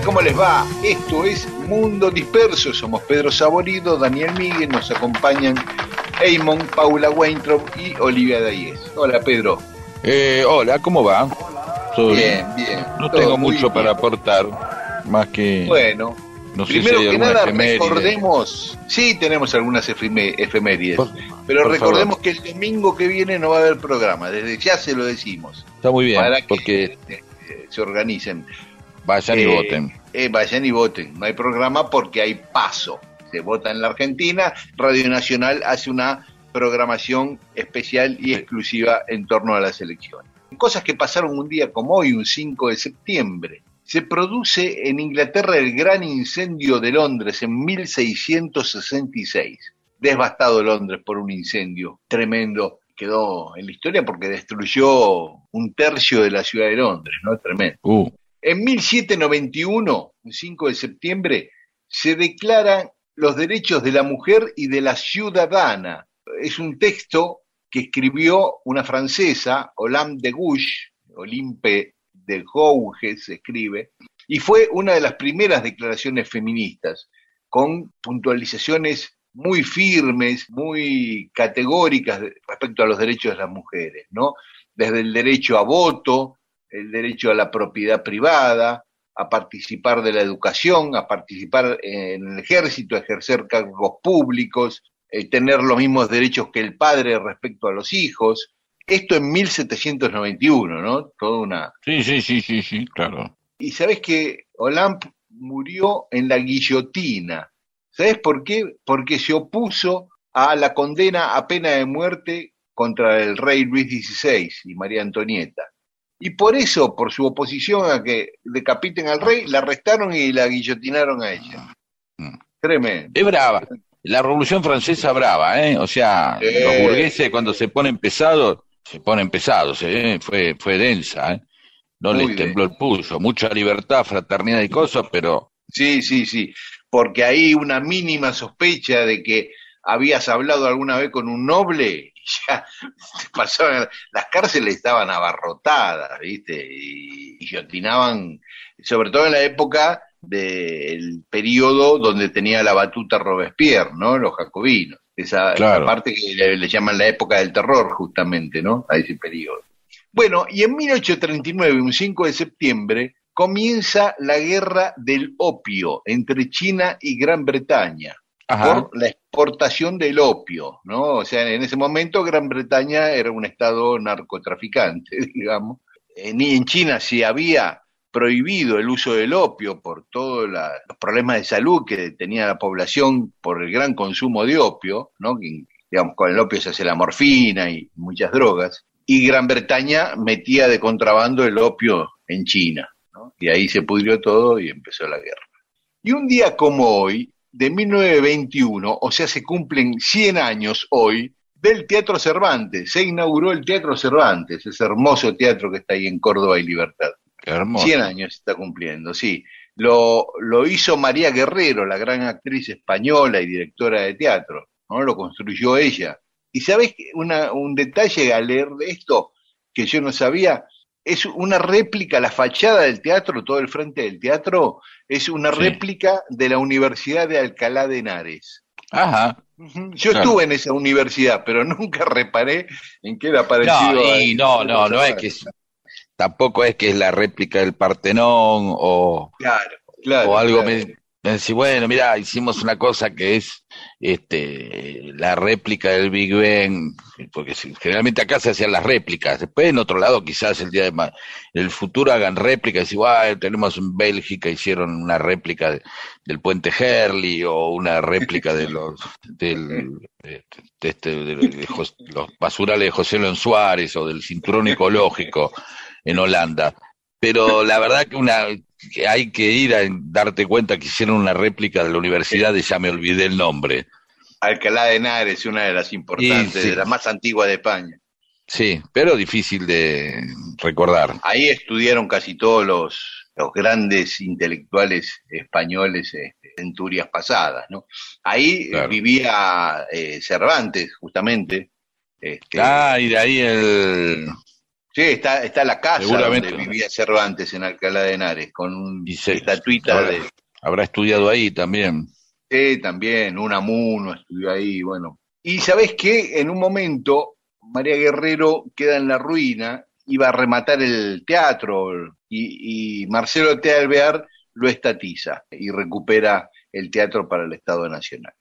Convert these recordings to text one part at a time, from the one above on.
Hola, ¿cómo les va? Esto es Mundo Disperso. Somos Pedro Saborido, Daniel Miguel, nos acompañan Eamon, Paula Weintraub y Olivia Dayes. Hola, Pedro. Eh, hola, ¿cómo va? ¿Todo Bien, bien. No tengo mucho para aportar, más que... Bueno, no sé primero si que nada efeméride. recordemos, sí tenemos algunas efemérides, Por- pero por recordemos favor. que el domingo que viene no va a haber programa, desde ya se lo decimos, Está muy bien, para que porque eh, se organicen. Vayan y Eh, voten. eh, vayan y voten. No hay programa porque hay paso. Se vota en la Argentina. Radio Nacional hace una programación especial y exclusiva en torno a las elecciones. Cosas que pasaron un día como hoy, un 5 de septiembre. Se produce en Inglaterra el gran incendio de Londres en 1666. Devastado Londres por un incendio tremendo. Quedó en la historia porque destruyó un tercio de la ciudad de Londres, ¿no? Tremendo. Uh, En 1791, el 5 de septiembre, se declaran los derechos de la mujer y de la ciudadana. Es un texto que escribió una francesa, Olympe de Gouges, Olympe de Gouges se escribe, y fue una de las primeras declaraciones feministas, con puntualizaciones muy firmes, muy categóricas respecto a los derechos de las mujeres, ¿no? Desde el derecho a voto, el derecho a la propiedad privada, a participar de la educación, a participar en el ejército, a ejercer cargos públicos, eh, tener los mismos derechos que el padre respecto a los hijos. Esto en 1791, ¿no? Toda una... sí, sí, sí, sí, sí, claro. Y sabes que Olympe murió en la guillotina. ¿Sabes por qué? Porque se opuso a la condena a pena de muerte contra el rey Luis XVI y María Antonieta. Y por eso, por su oposición a que decapiten al rey, la arrestaron y la guillotinaron a ella. Mm. Tremendo. Es brava. La Revolución Francesa brava, ¿eh? O sea, Eh. los burgueses cuando se ponen pesados, se ponen pesados, ¿eh? Fue, fue densa, ¿eh? No Muy les tembló el pulso. Mucha libertad, fraternidad y cosas, pero Sí, sí, sí. Porque hay una mínima sospecha de que habías hablado alguna vez con un noble y ya te pasaban, las cárceles estaban abarrotadas, ¿viste? Y guillotinaban, sobre todo en la época del periodo donde tenía la batuta Robespierre, ¿no? Los jacobinos. Esa, parte que le, le llaman la época del terror, justamente, ¿no? A ese periodo. Bueno, y en 1839, un 5 de septiembre, comienza la guerra del opio entre China y Gran Bretaña ajá, por la exportación del opio, ¿no? O sea, en ese momento Gran Bretaña era un estado narcotraficante, digamos. En, en China se había prohibido el uso del opio por todos los problemas de salud que tenía la población por el gran consumo de opio, ¿no? Digamos, con el opio se hace la morfina y muchas drogas. Y Gran Bretaña metía de contrabando el opio en China, ¿no? Y ahí se pudrió todo y empezó la guerra. Y un día como hoy, de 1921, o sea, se cumplen 100 años hoy, del Teatro Cervantes. Se inauguró el Teatro Cervantes, ese hermoso teatro que está ahí en Córdoba y Libertad. qué hermoso. 100 años está cumpliendo, sí. Lo, lo hizo María Guerrero, la gran actriz española y directora de teatro, ¿no? Lo construyó ella. Y sabes una, un detalle al leer de esto que yo no sabía, es una réplica, la fachada del teatro, todo el frente del teatro, es una Sí. réplica de la Universidad de Alcalá de Henares. Ajá, Yo estuve en esa universidad, pero nunca reparé en qué era parecido. No, y no, no, no es que tampoco es que es la réplica del Partenón o, claro, claro, o algo decir, bueno, mira, hicimos una cosa que es este la réplica del Big Bang, porque generalmente acá se hacían las réplicas, después en otro lado quizás el día de el futuro hagan réplicas, igual tenemos en Bélgica hicieron una réplica del puente Herley o una réplica de los del de, este, de, los basurales de José León Suárez o del cinturón ecológico en Holanda. Pero la verdad que una que hay que ir a darte cuenta que hicieron una réplica de la universidad y ya me olvidé el nombre. Alcalá de Henares, una de las importantes, de las más antiguas de España. Sí, pero difícil de recordar. Ahí estudiaron casi todos los, los grandes intelectuales españoles este, centurias pasadas, ¿no? Ahí vivía eh, Cervantes, justamente. Este, ah, y de ahí el, Sí, está, está la casa donde vivía Cervantes en Alcalá de Henares, con una estatuita de... Habrá estudiado ahí también. Sí, también, Unamuno estudió ahí, bueno. Y sabes qué, en un momento María Guerrero queda en la ruina, iba a rematar el teatro y, y Marcelo T. Alvear lo estatiza y recupera el teatro para el Estado Nacional.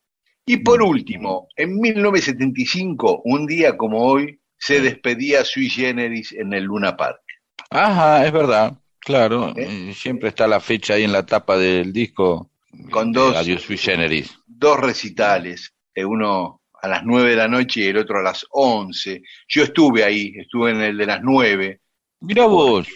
Y por mm. último, en 1975, un día como hoy, se despedía sui generis en el Luna Park. Ajá, es verdad, claro. ¿Eh? Siempre está la fecha ahí en la tapa del disco. Con dos, Adiós sui generis. Dos recitales, eh, uno a las nueve de la noche y el otro a las once. Yo estuve ahí, estuve en el de las nueve. Mira vos.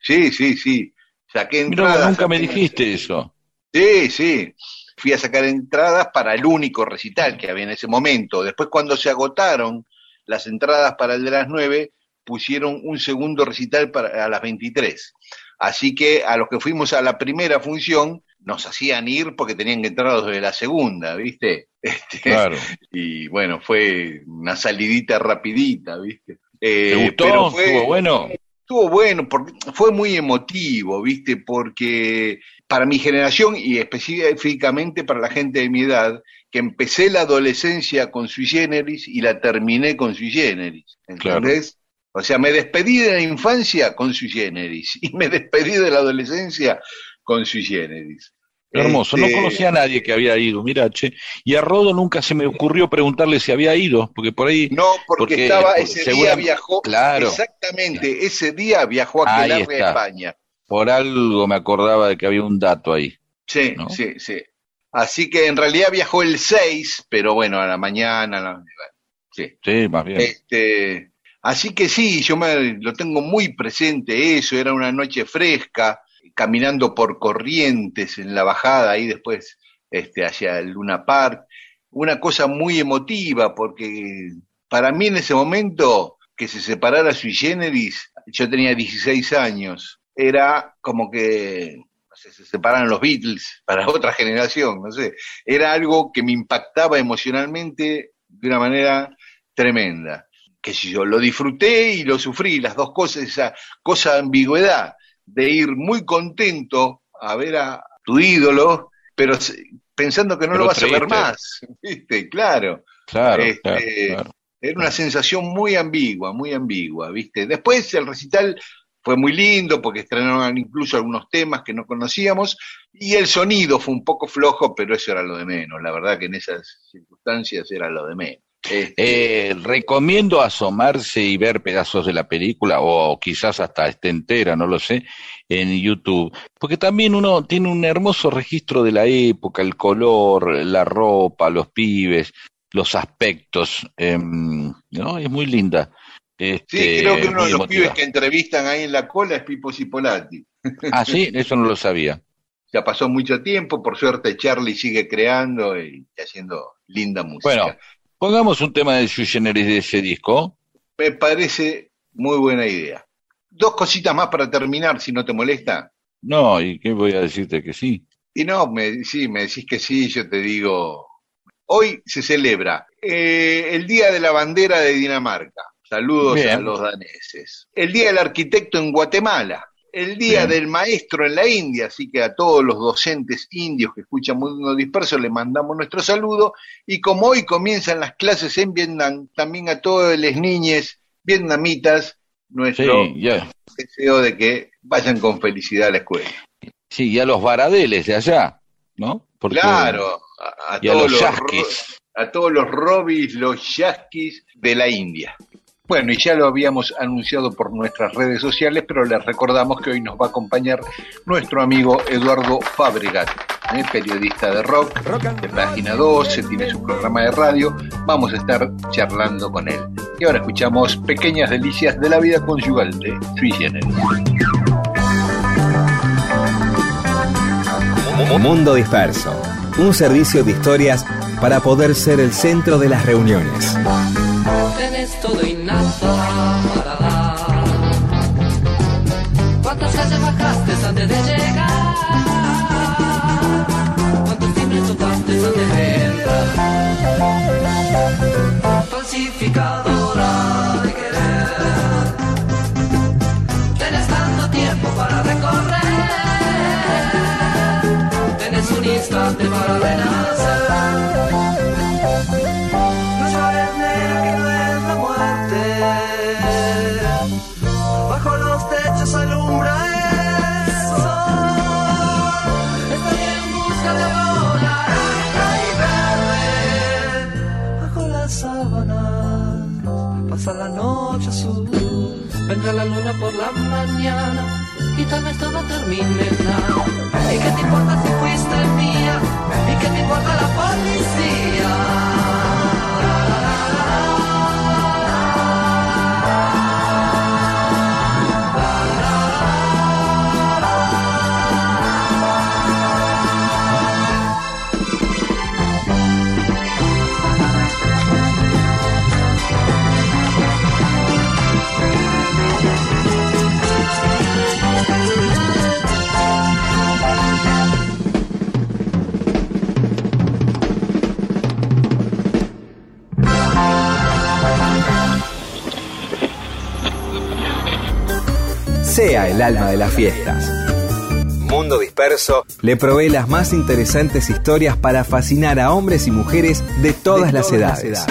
Sí, sí, sí. Saqué entradas. nunca me dijiste eso. Sí, sí. Fui a sacar entradas para el único recital que había en ese momento. Después cuando se agotaron, las entradas para el de las 9 pusieron un segundo recital para, a las 23. Así que a los que fuimos a la primera función nos hacían ir porque tenían que entrar los de la segunda, ¿viste? Este, claro. Y bueno, fue una salidita rapidita, ¿viste? Eh, ¿Te gustó? Fue, ¿Estuvo bueno? Estuvo bueno, porque fue muy emotivo, ¿viste? Porque para mi generación y específicamente para la gente de mi edad, que empecé la adolescencia con sui generis y la terminé con sui generis. ¿Entendés? O sea, me despedí de la infancia con sui generis y me despedí de la adolescencia con sui generis. Hermoso, no este, conocía a nadie que había ido, mira, che. Y a Rodo nunca se me ocurrió preguntarle si había ido, porque por ahí... No, porque, estaba, ese día viajó, claro, exactamente, ese día viajó a Aquelarre a España. Por algo me acordaba de que había un dato ahí. Sí, sí, sí. Así que en realidad viajó el 6, pero bueno, a la mañana. sí. sí, más bien. Este, así que sí, yo me, lo tengo muy presente eso, era una noche fresca, caminando por corrientes en la bajada ahí después este, hacia el Luna Park. Una cosa muy emotiva, porque para mí en ese momento que se separara Sui Generis, yo tenía 16 años, era como que se separaron los Beatles para otra generación, no sé, era algo que me impactaba emocionalmente de una manera tremenda. Que si yo lo disfruté y lo sufrí, las dos cosas, esa cosa de ambigüedad, de ir muy contento a ver a tu ídolo, pero pensando que no lo vas a ver más, ¿viste? Claro. Claro, este, Era una sensación muy ambigua, muy ambigua, ¿viste? Después el recital fue muy lindo porque estrenaron incluso algunos temas que no conocíamos y el sonido fue un poco flojo, pero eso era lo de menos. La verdad que en esas circunstancias era lo de menos. Este, eh, recomiendo asomarse y ver pedazos de la película o quizás hasta esté entera, no lo sé, en YouTube, porque también uno tiene un hermoso registro de la época, el color, la ropa, los pibes, los aspectos, em, ¿no? Es muy linda. Este, sí, creo que uno de los pibes que entrevistan ahí en la cola es Pipo Cipolati. Ah, sí, eso no lo sabía. Ya pasó mucho tiempo, por suerte Charlie sigue creando y haciendo linda música. Bueno, pongamos un tema de su generis de ese disco. Me parece muy buena idea. Dos cositas más para terminar, si no te molesta. No, ¿y qué voy a decirte que sí? Y no, me, sí, me decís que sí, yo te digo. Hoy se celebra eh, el Día de la Bandera de Dinamarca. Saludos a los daneses. El Día del Arquitecto en Guatemala. el Día del Maestro en la India, así que a todos los docentes indios que escuchan Mundo Disperso le mandamos nuestro saludo y como hoy comienzan las clases en Vietnam, también a todos los niños vietnamitas nuestro deseo de que vayan con felicidad a la escuela. Sí, y a los varadeles de allá, ¿no? claro, a, todos los a todos los robis, los yaquis de la India. Bueno, y ya lo habíamos anunciado por nuestras redes sociales, pero les recordamos que hoy nos va a acompañar nuestro amigo Eduardo Fabregat, ¿eh? periodista de rock, de Página 12, tiene su programa de radio. Vamos a estar charlando con él. Y ahora escuchamos Pequeñas Delicias de la Vida Conyugal de Sui. Mundo Disperso, un servicio de historias para poder ser el centro de las reuniones. Tenés todo y ¿Cuántas calles bajaste antes de llegar? ¿Cuántos timbres tocaste antes de entrar? Falsificadora de querer. Tenés tanto tiempo para recorrer. Tenés un instante para renacer. Noche azul. Vendrá la luna por la mañana y tal vez todo termine nada. ¿Y qué te importa si fuiste mía? ¿Y qué te importa la policía? El alma de las fiestas. Mundo Disperso le provee las más interesantes historias para fascinar a hombres y mujeres de todas, las, edades.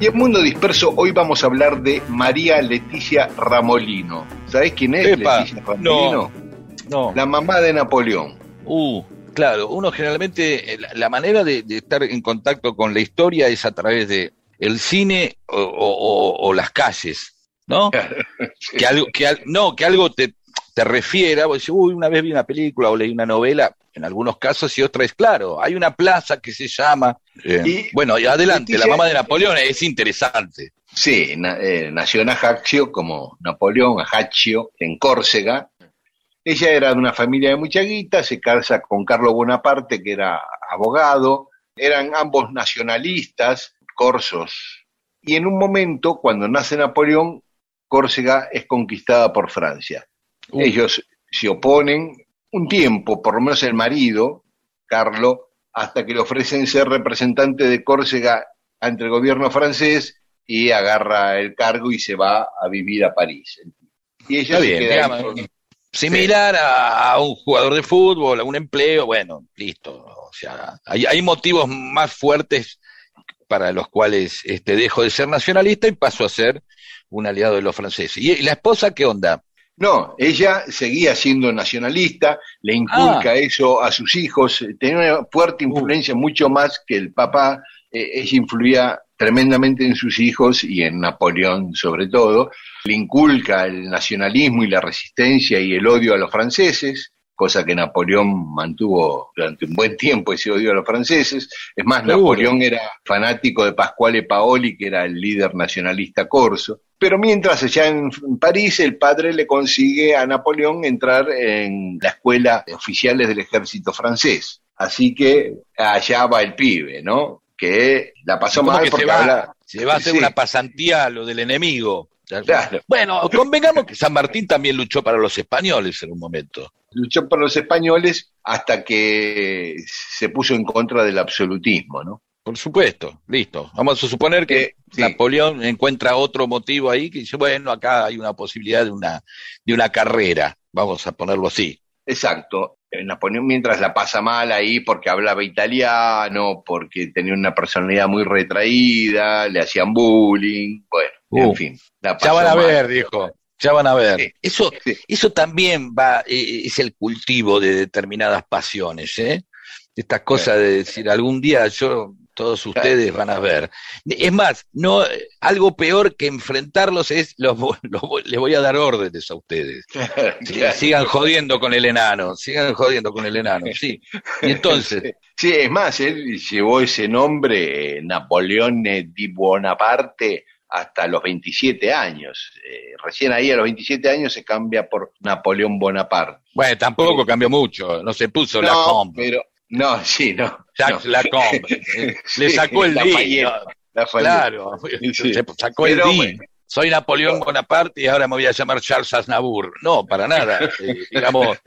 Y en Mundo Disperso hoy vamos a hablar de María Leticia Ramolino. ¿Sabés quién es Epa, Leticia Ramolino? No. La mamá de Napoleón. Uh, claro, uno generalmente, eh, la, manera de, de estar en contacto con la historia es a través de el cine o, o- o las calles, ¿no? Que algo, que al- no, que algo te, te refiera, vos decís, uy, una vez vi una película o leí una novela, en algunos casos, y otra es claro, hay una plaza que se llama, eh, Y- bueno, y adelante, la mamá de Napoleón es interesante. Sí, na- eh, nació en Ajaccio como Napoleón, Ajaccio, en Córcega. Ella era de una familia de mucha guita, se casa con Carlos Bonaparte, que era abogado. Eran ambos nacionalistas, corsos. Y en un momento, cuando nace Napoleón, Córcega es conquistada por Francia. Uh. Ellos se oponen un tiempo, por lo menos el marido, Carlos, hasta que le ofrecen ser representante de Córcega ante el gobierno francés y agarra el cargo y se va a vivir a París. Y ella Está se bien, queda Similar a, a un jugador de fútbol, a un empleo, bueno, listo. O sea, hay, hay motivos más fuertes para los cuales este, dejo de ser nacionalista y paso a ser un aliado de los franceses. ¿Y, la esposa qué onda? No, ella seguía siendo nacionalista, le inculca Ah. eso a sus hijos, tenía una fuerte influencia, mucho más que el papá, ella influía tremendamente en sus hijos y en Napoleón sobre todo, le inculca el nacionalismo y la resistencia y el odio a los franceses, cosa que Napoleón mantuvo durante un buen tiempo ese odio a los franceses. Es más, Seguro. Napoleón era fanático de Pasquale Paoli, que era el líder nacionalista corso. Pero mientras allá en París, el padre le consigue a Napoleón entrar en la escuela de oficiales del ejército francés. Así que allá va el pibe, ¿no? Que la pasó ¿Cómo mal que se porque va? habla- Se va a hacer Sí. una pasantía a lo del enemigo. Claro. Bueno, convengamos que San Martín también luchó para los españoles en un momento. Luchó por los españoles hasta que se puso en contra del absolutismo, ¿no? Por supuesto, listo. Vamos a suponer que Eh, sí. Napoleón encuentra otro motivo ahí que dice, bueno, acá hay una posibilidad de una, de una carrera, vamos a ponerlo así. Exacto. Napoleón mientras la pasa mal ahí porque hablaba italiano, porque tenía una personalidad muy retraída, le hacían bullying, bueno, Uh. en fin. la Ya van a mal. ver, dijo. Ya van a ver. Sí, Eso, sí. eso también va, eh, es el cultivo de determinadas pasiones, ¿eh? Estas cosas de decir, algún día yo, todos ustedes van a ver. Es más, no, algo peor que enfrentarlos es, los, los les voy a dar órdenes a ustedes. Sí. Sigan jodiendo con el enano, sigan jodiendo con el enano, sí. Y entonces, Sí, es más, él llevó ese nombre, eh, Napoleón eh, di Bonaparte, hasta los 27 años. Eh, recién ahí a los 27 años se cambia por Napoleón Bonaparte. bueno, tampoco cambió mucho, no se puso la no, compa. pero no, sí, no. Jacques no. Lacombe, le sacó el Lafayette, D, ¿no? Lafayette. Claro, Sí. se sacó el Pero D. bueno. Soy Napoleón Bonaparte y ahora me voy a llamar Charles Aznavour. No, para nada. Eh, digamos,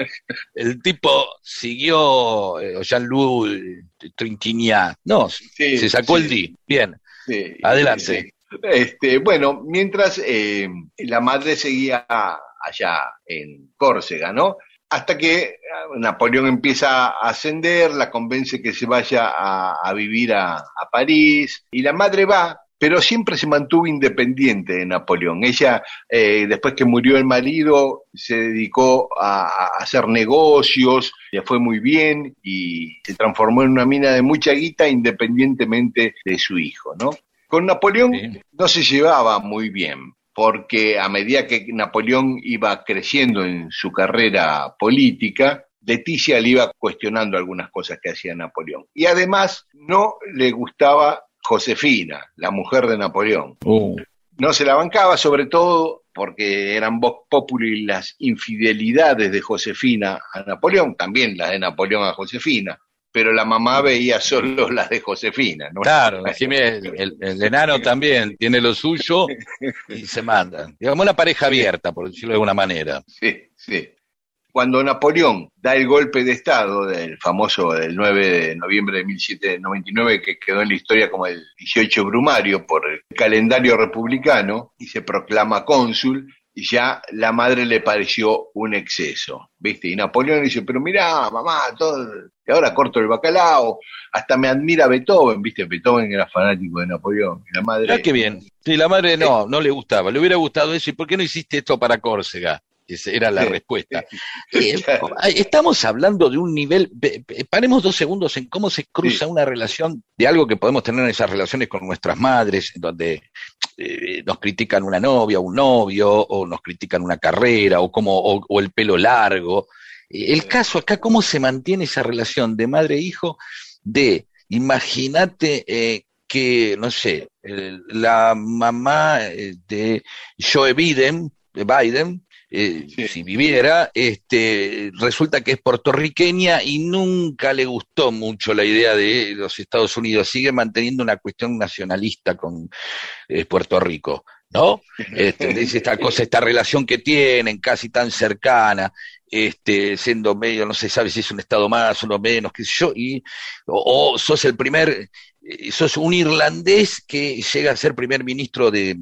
el tipo siguió eh, Jean-Louis Trintignant. No, Sí, se sacó el D. Bien, sí, adelante. Este, bueno, mientras eh, la madre seguía allá en Córcega, ¿no? Hasta que ah, Napoleón empieza a ascender, la convence que se vaya a, a vivir a, a París, y la madre va, pero siempre se mantuvo independiente de Napoleón. Ella, eh, después que murió el marido, se dedicó a, a hacer negocios, le fue muy bien y se transformó en una mina de mucha guita independientemente de su hijo, ¿no? Con Napoleón Sí. no se llevaba muy bien, porque a medida que Napoleón iba creciendo en su carrera política, Leticia le iba cuestionando algunas cosas que hacía Napoleón. Y además no le gustaba Josefina, la mujer de Napoleón. Uh, No se la bancaba, sobre todo porque eran vox populi las infidelidades de Josefina a Napoleón, también las de Napoleón a Josefina, pero la mamá veía solo las de Josefina. ¿no? claro, el- el enano también tiene lo suyo y se mandan. Digamos una pareja abierta, por decirlo de alguna manera. Sí, sí. Cuando Napoleón da el golpe de Estado del famoso del 9 de noviembre de 1799, que quedó en la historia como el 18 Brumario por el calendario republicano, y se proclama cónsul, y ya la madre le pareció un exceso, ¿viste? Y Napoleón dice, pero mirá, mamá, todo, y ahora corto el bacalao, hasta me admira Beethoven, ¿viste? Beethoven era fanático de Napoleón, la madre... Ah, qué bien. Sí, la madre no, no le gustaba. Le hubiera gustado eso. ¿Y por qué no hiciste esto para Córcega? Esa era la respuesta. Eh, estamos hablando de un nivel. ve- ve- Paremos dos segundos en cómo se cruza Sí. una relación de algo que podemos tener en esas relaciones con nuestras madres, en donde eh, nos critican una novia, un novio, o nos critican una carrera, o, como, o, o el pelo largo. El caso acá, ¿cómo se mantiene esa relación de madre e hijo? De, imagínate eh, que, no sé, el- la mamá eh, de Joe Biden, de Biden, eh, Sí. si viviera, este, resulta que es puertorriqueña y nunca le gustó mucho la idea de los Estados Unidos. Sigue manteniendo una cuestión nacionalista con eh, Puerto Rico, ¿no? Este, esta cosa, esta relación que tienen, casi tan cercana, este, siendo medio, no se sabe si es un estado más, uno menos, qué sé yo, y, o, sos el primer, sos un irlandés que llega a ser primer ministro de,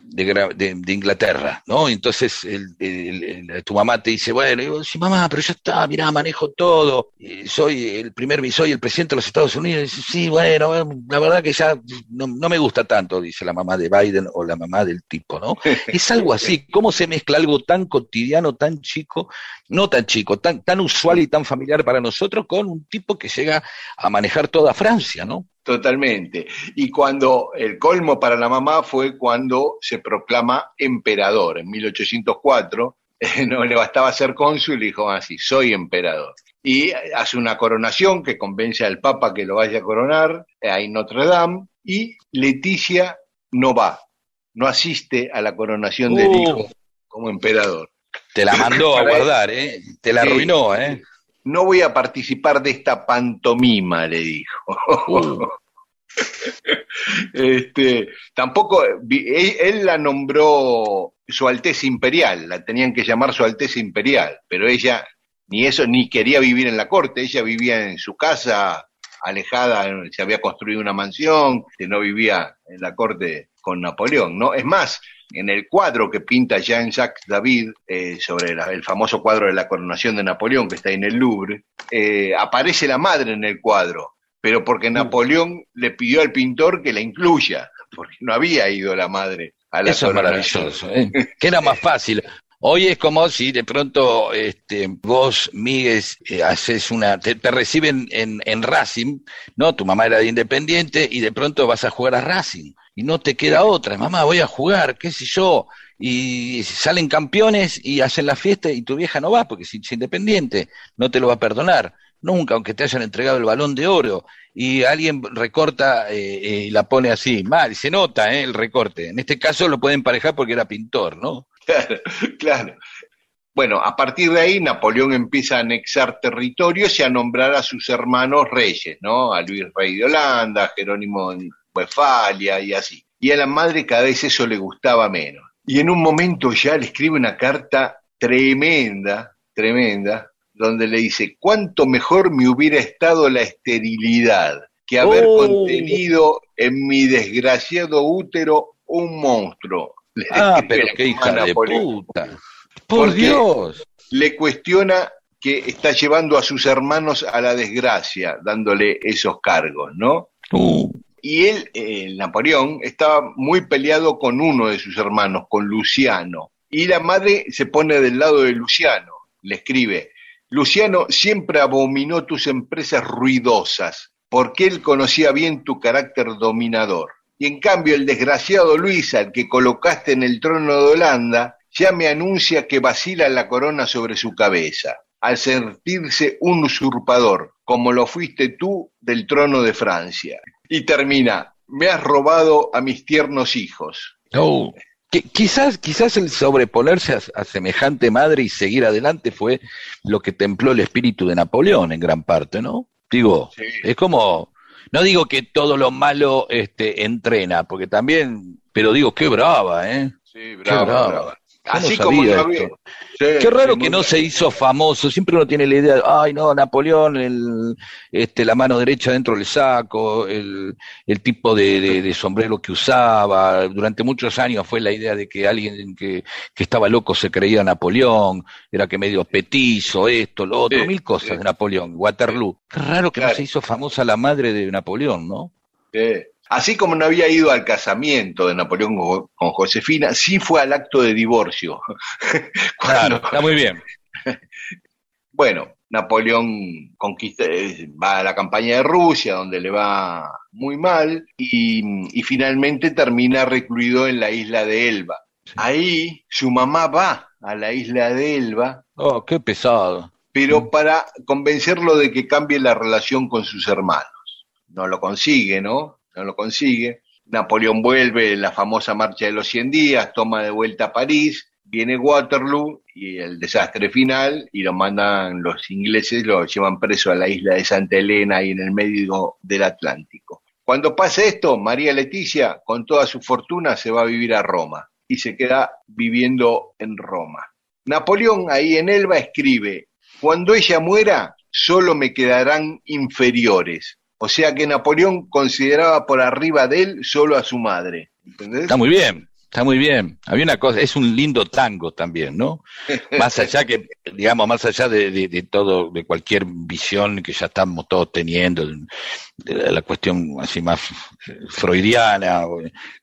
de, Gra- de- de Inglaterra, ¿no? Entonces el- el- el- tu mamá te dice, bueno, vos decís, mamá, pero ya está, mirá, manejo todo, eh, soy el primer, soy el presidente de los Estados Unidos, dice, sí, bueno, eh, la verdad que ya no, no me gusta tanto, dice la mamá de Biden o la mamá del tipo, ¿no? Es algo así, ¿cómo se mezcla algo tan cotidiano, tan chico, no tan chico, tan, tan usual y tan familiar para nosotros con un tipo que llega a manejar toda Francia, ¿no? Totalmente. Y cuando el colmo para la mamá fue cuando se proclama emperador en 1804, eh, no le bastaba ser cónsul y dijo así, soy emperador. Y hace una coronación que convence al Papa que lo vaya a coronar eh, ahí en Notre Dame y Leticia no va, no asiste a la coronación del Uh. hijo como emperador. Te la mandó a guardar, ¿eh? Te la Sí. arruinó, ¿eh? No voy a participar de esta pantomima, le dijo. Uh. Este, tampoco, él, él la nombró Su Alteza Imperial, la tenían que llamar Su Alteza Imperial, pero ella ni eso, ni quería vivir en la corte, ella vivía en su casa, alejada, se había construido una mansión, que no vivía en la corte con Napoleón, ¿no? Es más, en el cuadro que pinta Jean-Jacques David eh, sobre la- el famoso cuadro de la coronación de Napoleón que está en el Louvre, eh, aparece la madre en el cuadro, pero porque Napoleón le pidió al pintor que la incluya, porque no había ido la madre a la Eso es coronación. maravilloso, ¿eh? que era más fácil. Hoy es como si de pronto este, vos, Miguel, eh, haces una, te, te reciben en, en Racing, ¿no? Tu mamá era de Independiente y de pronto vas a jugar a Racing y no te queda otra. Mamá, voy a jugar, qué sé yo. Y salen campeones y hacen la fiesta y tu vieja no va porque si es Independiente, no te lo va a perdonar. Nunca, aunque te hayan entregado el balón de oro y alguien recorta eh, eh, y la pone así, mal, se nota eh, el recorte. En este caso lo pueden emparejar porque era pintor, ¿no? Claro, claro. Bueno, a partir de ahí Napoleón empieza a anexar territorios y a nombrar a sus hermanos reyes, ¿no? A Luis Rey de Holanda, a Jerónimo Westfalia y así. Y a la madre cada vez eso le gustaba menos. Y en un momento ya le escribe una carta tremenda, tremenda, donde le dice, cuánto mejor me hubiera estado la esterilidad que haber Oh. contenido en mi desgraciado útero un monstruo. Le Ah, pero qué hija de puta. Por Dios. Le cuestiona que está llevando a sus hermanos a la desgracia, dándole esos cargos, ¿no? Uh, Y él, eh, Napoleón, estaba muy peleado con uno de sus hermanos, con Luciano. Y la madre se pone del lado de Luciano. Le escribe, Luciano siempre abominó tus empresas ruidosas, porque él conocía bien tu carácter dominador. Y en cambio el desgraciado Luis, al que colocaste en el trono de Holanda, ya me anuncia que vacila la corona sobre su cabeza, al sentirse un usurpador, como lo fuiste tú del trono de Francia. Y termina, me has robado a mis tiernos hijos. no. Qui- quizás, quizás el sobreponerse a, a semejante madre y seguir adelante fue lo que templó el espíritu de Napoleón en gran parte, ¿no? Digo, Sí. es como, no digo que todo lo malo este, entrena, porque también, pero digo, qué brava, ¿eh? Sí, Qué brava. No Así como Sí, Qué raro que no se hizo famoso. Siempre uno tiene la idea, ay no, Napoleón, el, este, la mano derecha dentro del saco, el, el tipo de, de- de sombrero que usaba. Durante muchos años fue la idea de que alguien que, que estaba loco se creía Napoleón, era que medio petizo, esto, lo otro, Sí, mil cosas sí. de Napoleón, Waterloo. Qué raro que no se hizo famosa la madre de Napoleón, ¿no? Sí. Así como no había ido al casamiento de Napoleón con, Josefina, sí fue al acto de divorcio. Cuando- Claro, está muy bien. Bueno, Napoleón conquista, eh, va a la campaña de Rusia, donde le va muy mal, y, y finalmente termina recluido en la isla de Elba. Ahí su mamá va a la isla de Elba, Oh, qué pesado. pero para convencerlo de que cambie la relación con sus hermanos. No lo consigue, ¿no? No lo consigue. Napoleón vuelve la famosa marcha de los 100 días, toma de vuelta a París, viene Waterloo y el desastre final y lo mandan los ingleses, lo llevan preso a la isla de Santa Elena ahí en el medio del Atlántico. Cuando pasa esto, María Leticia, con toda su fortuna, se va a vivir a Roma y se queda viviendo en Roma. Napoleón ahí en Elba escribe, cuando ella muera, solo me quedarán inferiores. O sea que Napoleón consideraba por arriba de él solo a su madre. ¿Entendés? Está muy bien, está muy bien. Había una cosa, es un lindo tango también, ¿no? Más allá que, digamos, más allá de, de- de todo, de cualquier visión que ya estamos todos teniendo, de la, cuestión así más freudiana,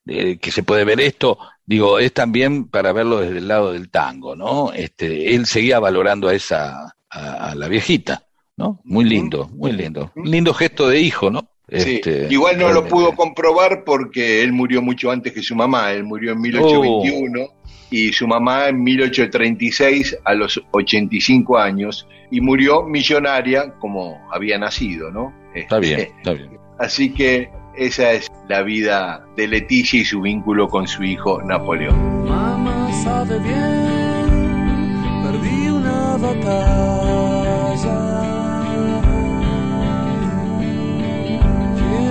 de que se puede ver esto, digo, es también para verlo desde el lado del tango, ¿no? Este, él seguía valorando a esa, a, a la viejita, ¿no? Muy lindo, muy lindo. Un lindo gesto de hijo, ¿no? Sí, Este, Igual no lo pudo comprobar porque él murió mucho antes que su mamá. Él murió en 1821 y su mamá en 1836 a los 85 años y murió millonaria como había nacido, ¿no? Está bien, está bien. Así que esa es la vida de Leticia y su vínculo con su hijo Napoleón. Mamá sabe bien, perdí una batalla.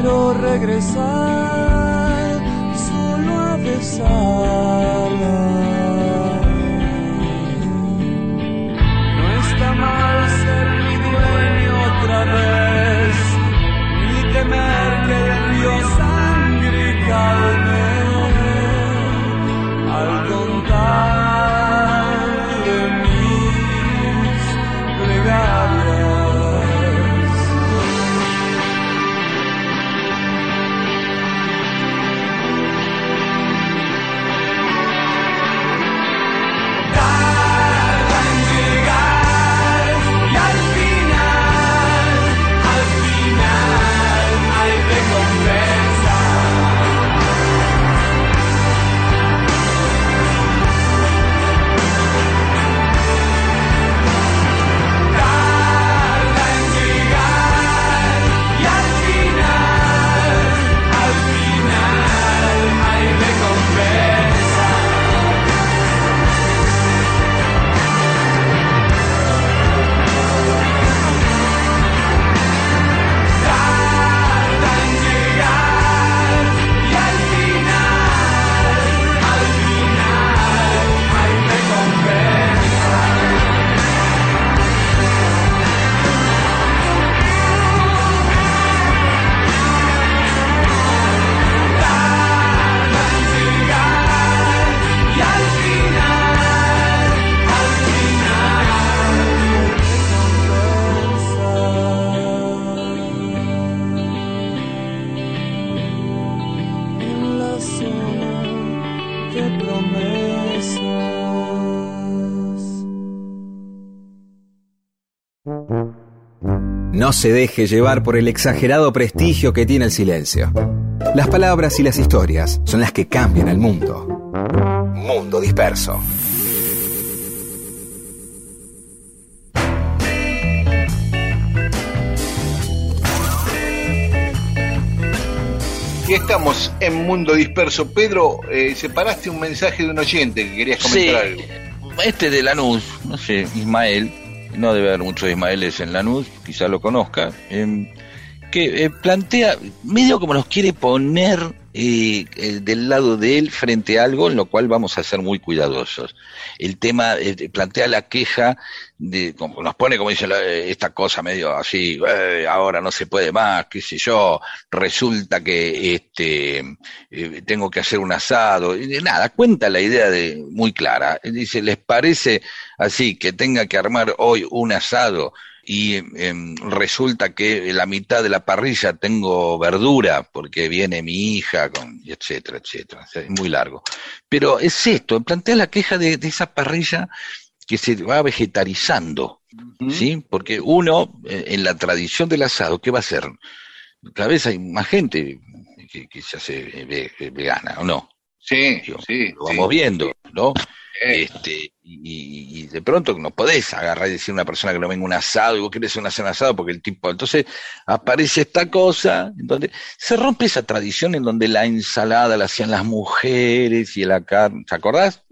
Quiero regresar solo a besarla. No está mal ser mi dueño otra vez, ni temer que el se deje llevar por el exagerado prestigio que tiene el silencio. Las palabras y las historias son las que cambian el mundo. Mundo disperso. Y estamos en Mundo Disperso. Pedro, eh, separaste un mensaje de un oyente que querías comentar algo. este de Lanús, no sé, Ismael, no debe haber muchos Ismaeles en Lanús, quizá lo conozca, em, eh, plantea, medio como nos quiere poner eh, del lado de él frente a algo en lo cual vamos a ser muy cuidadosos. El tema, eh, plantea la queja, de, como nos pone, como dice, eh, esta cosa medio así, "Eh, ahora no se puede más, qué sé yo, resulta que este tengo que hacer un asado, nada, cuenta la idea de muy clara. Dice, ¿les parece así que tenga que armar hoy un asado y em, resulta que en la mitad de la parrilla tengo verdura porque viene mi hija, con, etcétera, etcétera? Es muy largo. Pero es esto, plantea la queja de, de esa parrilla que se va vegetarizando. ¿sí? Porque uno, eh, en la tradición del asado, ¿qué va a hacer? Cada vez hay más gente que, que se hace eh, ve- vegana, ¿o no? Sí, Digo, sí. lo sí. vamos viendo, ¿no? Eh, Este, y, y de pronto no podés agarrar y decir a una persona que no venga un asado y vos querés un asado asado porque el tipo, entonces aparece esta cosa, en donde se rompe esa tradición en donde la ensalada la hacían las mujeres y la carne, ¿te acordás?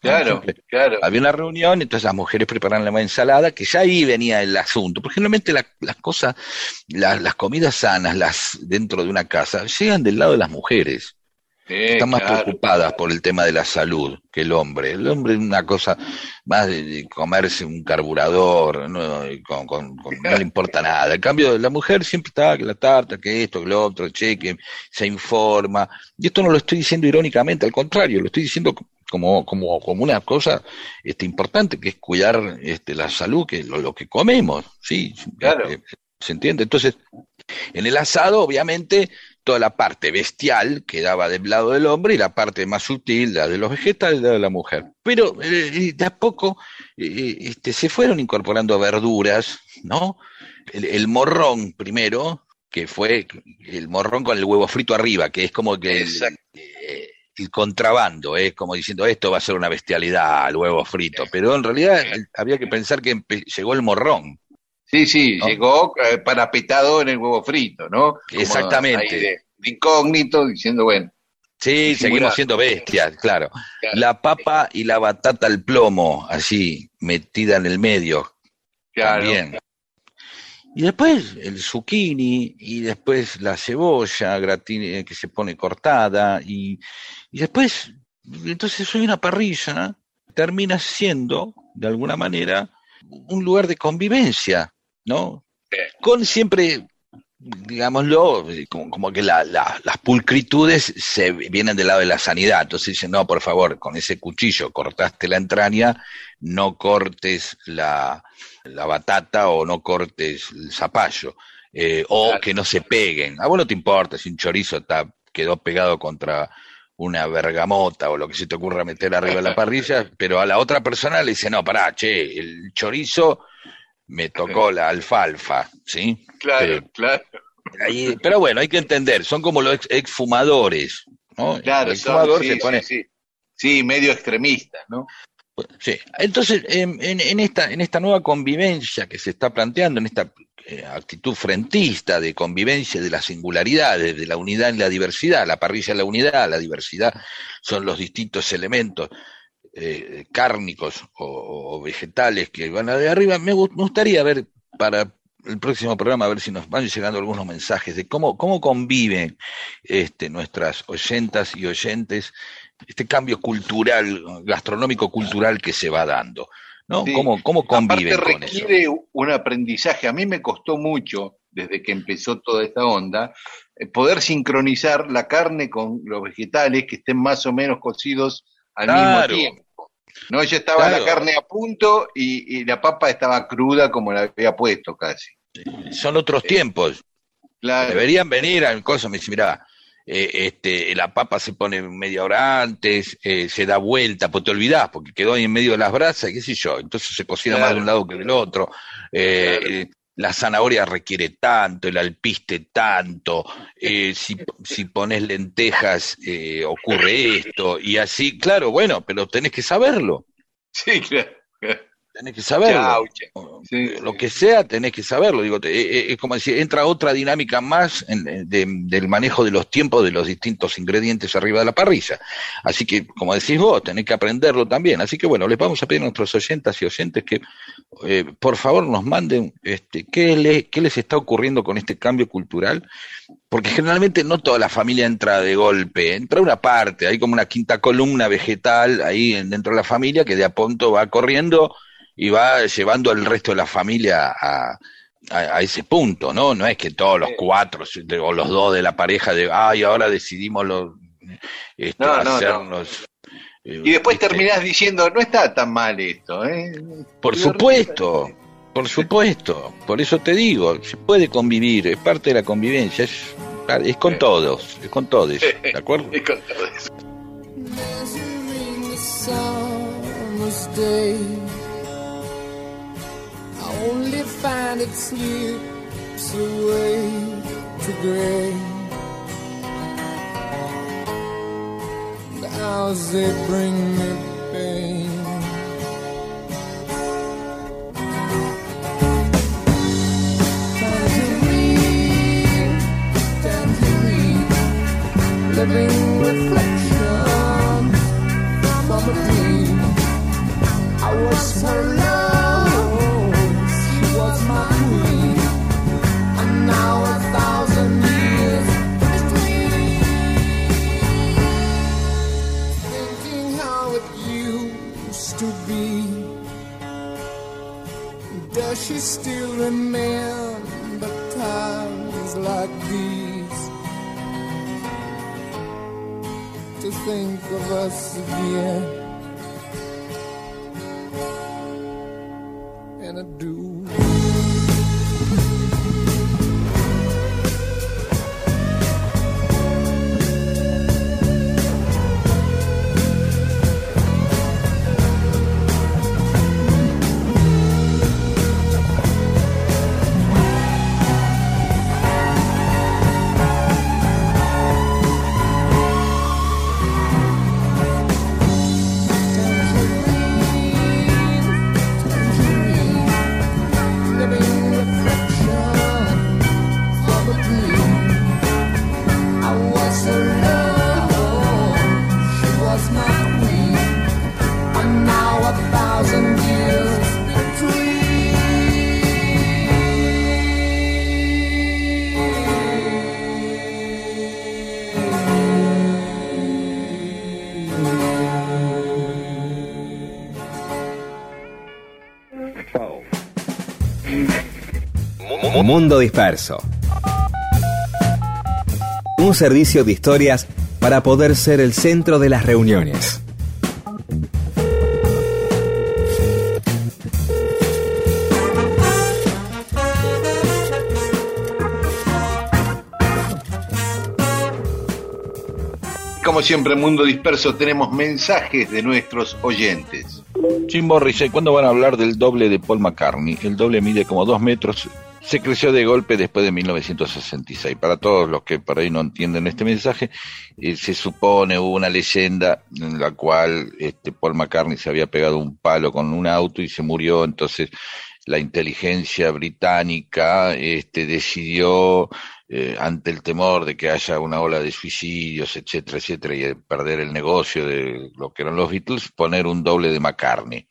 claro, claro. había una reunión, entonces las mujeres preparaban la ensalada, que ya ahí venía el asunto, porque generalmente la- las cosas, la- las comidas sanas, las dentro de una casa, llegan del lado de las mujeres Sí, están más claro. preocupadas por el tema de la salud que el hombre. El hombre es una cosa más de, comerse un carburador, no, con- con- con- no le importa nada. En cambio, la mujer siempre está que la tarta, que esto, que lo otro, che, que se informa. Y esto no lo estoy diciendo irónicamente, al contrario, lo estoy diciendo como, como, como una cosa este, importante, que es cuidar este, la salud, que lo, lo que comemos, ¿sí? Claro. Eh, ¿Se entiende? Entonces, en el asado, obviamente, toda la parte bestial quedaba del lado del hombre y la parte más sutil, la de los vegetales, la de la mujer. Pero eh, de a poco eh, este, se fueron incorporando verduras, ¿no? El, el morrón primero, que fue el morrón con el huevo frito arriba, que es como que el, eh, contrabando, es como diciendo esto va a ser una bestialidad, el huevo frito. Pero en realidad eh, había que pensar que llegó el morrón. Sí, sí, ¿no? llegó eh, parapetado en el huevo frito, ¿no? Como Exactamente. ahí de, de incógnito, diciendo, bueno, Sí, seguimos siendo bestias, claro. Claro. La papa y la batata al plomo, así, metida en el medio, claro, también. Y después el zucchini, y después la cebolla gratin- que se pone cortada, y, y después, entonces soy una parrilla, termina siendo, de alguna manera, un lugar de convivencia, ¿no? Con siempre, digámoslo, eh, como, como que la- la- las pulcritudes se vienen del lado de la sanidad. Entonces dicen, no, por favor, con ese cuchillo cortaste la entraña, no cortes la, la batata o no cortes el zapallo, eh, o Claro. que no se peguen. A vos no te importa si un chorizo está, quedó pegado contra una bergamota o lo que se te ocurra meter arriba de la parrilla, pero a la otra persona le dice, no, pará, che, el chorizo me tocó la alfalfa, ¿sí? Claro, Pero- claro. Ahí- pero bueno, hay que entender, son como los ex- exfumadores, ¿no? Claro, el exfumador sí, se pone, sí. Sí, medio extremistas, ¿no? Sí, entonces en, en- en esta, en esta nueva convivencia que se está planteando, en esta eh, actitud frentista de convivencia de las singularidades, de la unidad en la diversidad, la parrilla en la unidad, la diversidad son los distintos elementos eh, cárnicos o, o vegetales que van de arriba, me, gu- me gustaría ver para el próximo programa, a ver si nos van llegando algunos mensajes de cómo, cómo conviven este, nuestras oyentas y oyentes este cambio cultural, gastronómico cultural que se va dando, ¿no? Sí. ¿Cómo, cómo conviven Aparte con eso? requiere un aprendizaje. A mí me costó mucho, desde que empezó toda esta onda, eh, poder sincronizar la carne con los vegetales que estén más o menos cocidos al Claro. mismo tiempo. No, ya estaba Claro. la carne a punto y, y la papa estaba cruda como la había puesto casi. Son otros tiempos. Claro. Deberían venir a cosas, me dice, mira, este, la papa se pone media hora antes, eh, se da vuelta, pues te olvidás, porque quedó ahí en medio de las brasas, qué sé yo, entonces se cocina más de un lado que del otro. Eh, eh, la zanahoria requiere tanto, el alpiste tanto, eh, si, si pones lentejas eh, ocurre esto, y así, claro, bueno, pero tenés que saberlo, Sí, claro. Tenés que saberlo. Sí, lo sí. que sea tenés que saberlo. Digo te- eh, eh, es como decir entra otra dinámica más en- eh, de- del manejo de los tiempos de los distintos ingredientes arriba de la parrilla. Así que como decís vos tenés que aprenderlo también. Así que bueno les vamos a pedir a nuestros oyentas y oyentes que eh, por favor nos manden este qué le- qué les está ocurriendo con este cambio cultural. Porque generalmente no toda la familia entra de golpe, entra una parte, hay como una quinta columna vegetal ahí en- dentro de la familia que de a punto va corriendo y va llevando al resto de la familia a, a, a ese punto, ¿no? No es que todos los cuatro o los dos de la pareja de, ay, ahora decidimos los, este, No, no, no. hacernos... eh, Y después este, terminás diciendo, no está tan mal esto, ¿eh? Por supuesto, por supuesto, por eso te digo, se puede convivir, es parte de la convivencia, es, es con todos, es con todos, ¿de acuerdo? Es con todo Only find it slips away to gray. The hours they bring me pain. Tangerine, tangerine, living reflection from a dream. I was her love, Does she still remember times like these? To think of us again. Mundo Disperso. Un servicio de historias para poder ser el centro de las reuniones. Como siempre, en Mundo Disperso tenemos mensajes de nuestros oyentes. Jim Morrissey, ¿cuándo van a hablar del doble de Paul McCartney? El doble mide como dos metros. Se creció de golpe después de 1966. Para todos los que por ahí no entienden este mensaje, eh, se supone hubo una leyenda en la cual este, Paul McCartney se había pegado un palo con un auto y se murió. Entonces la inteligencia británica este, decidió eh, ante el temor de que haya una ola de suicidios, etcétera, etcétera, y de perder el negocio de lo que eran los Beatles, poner un doble de McCartney,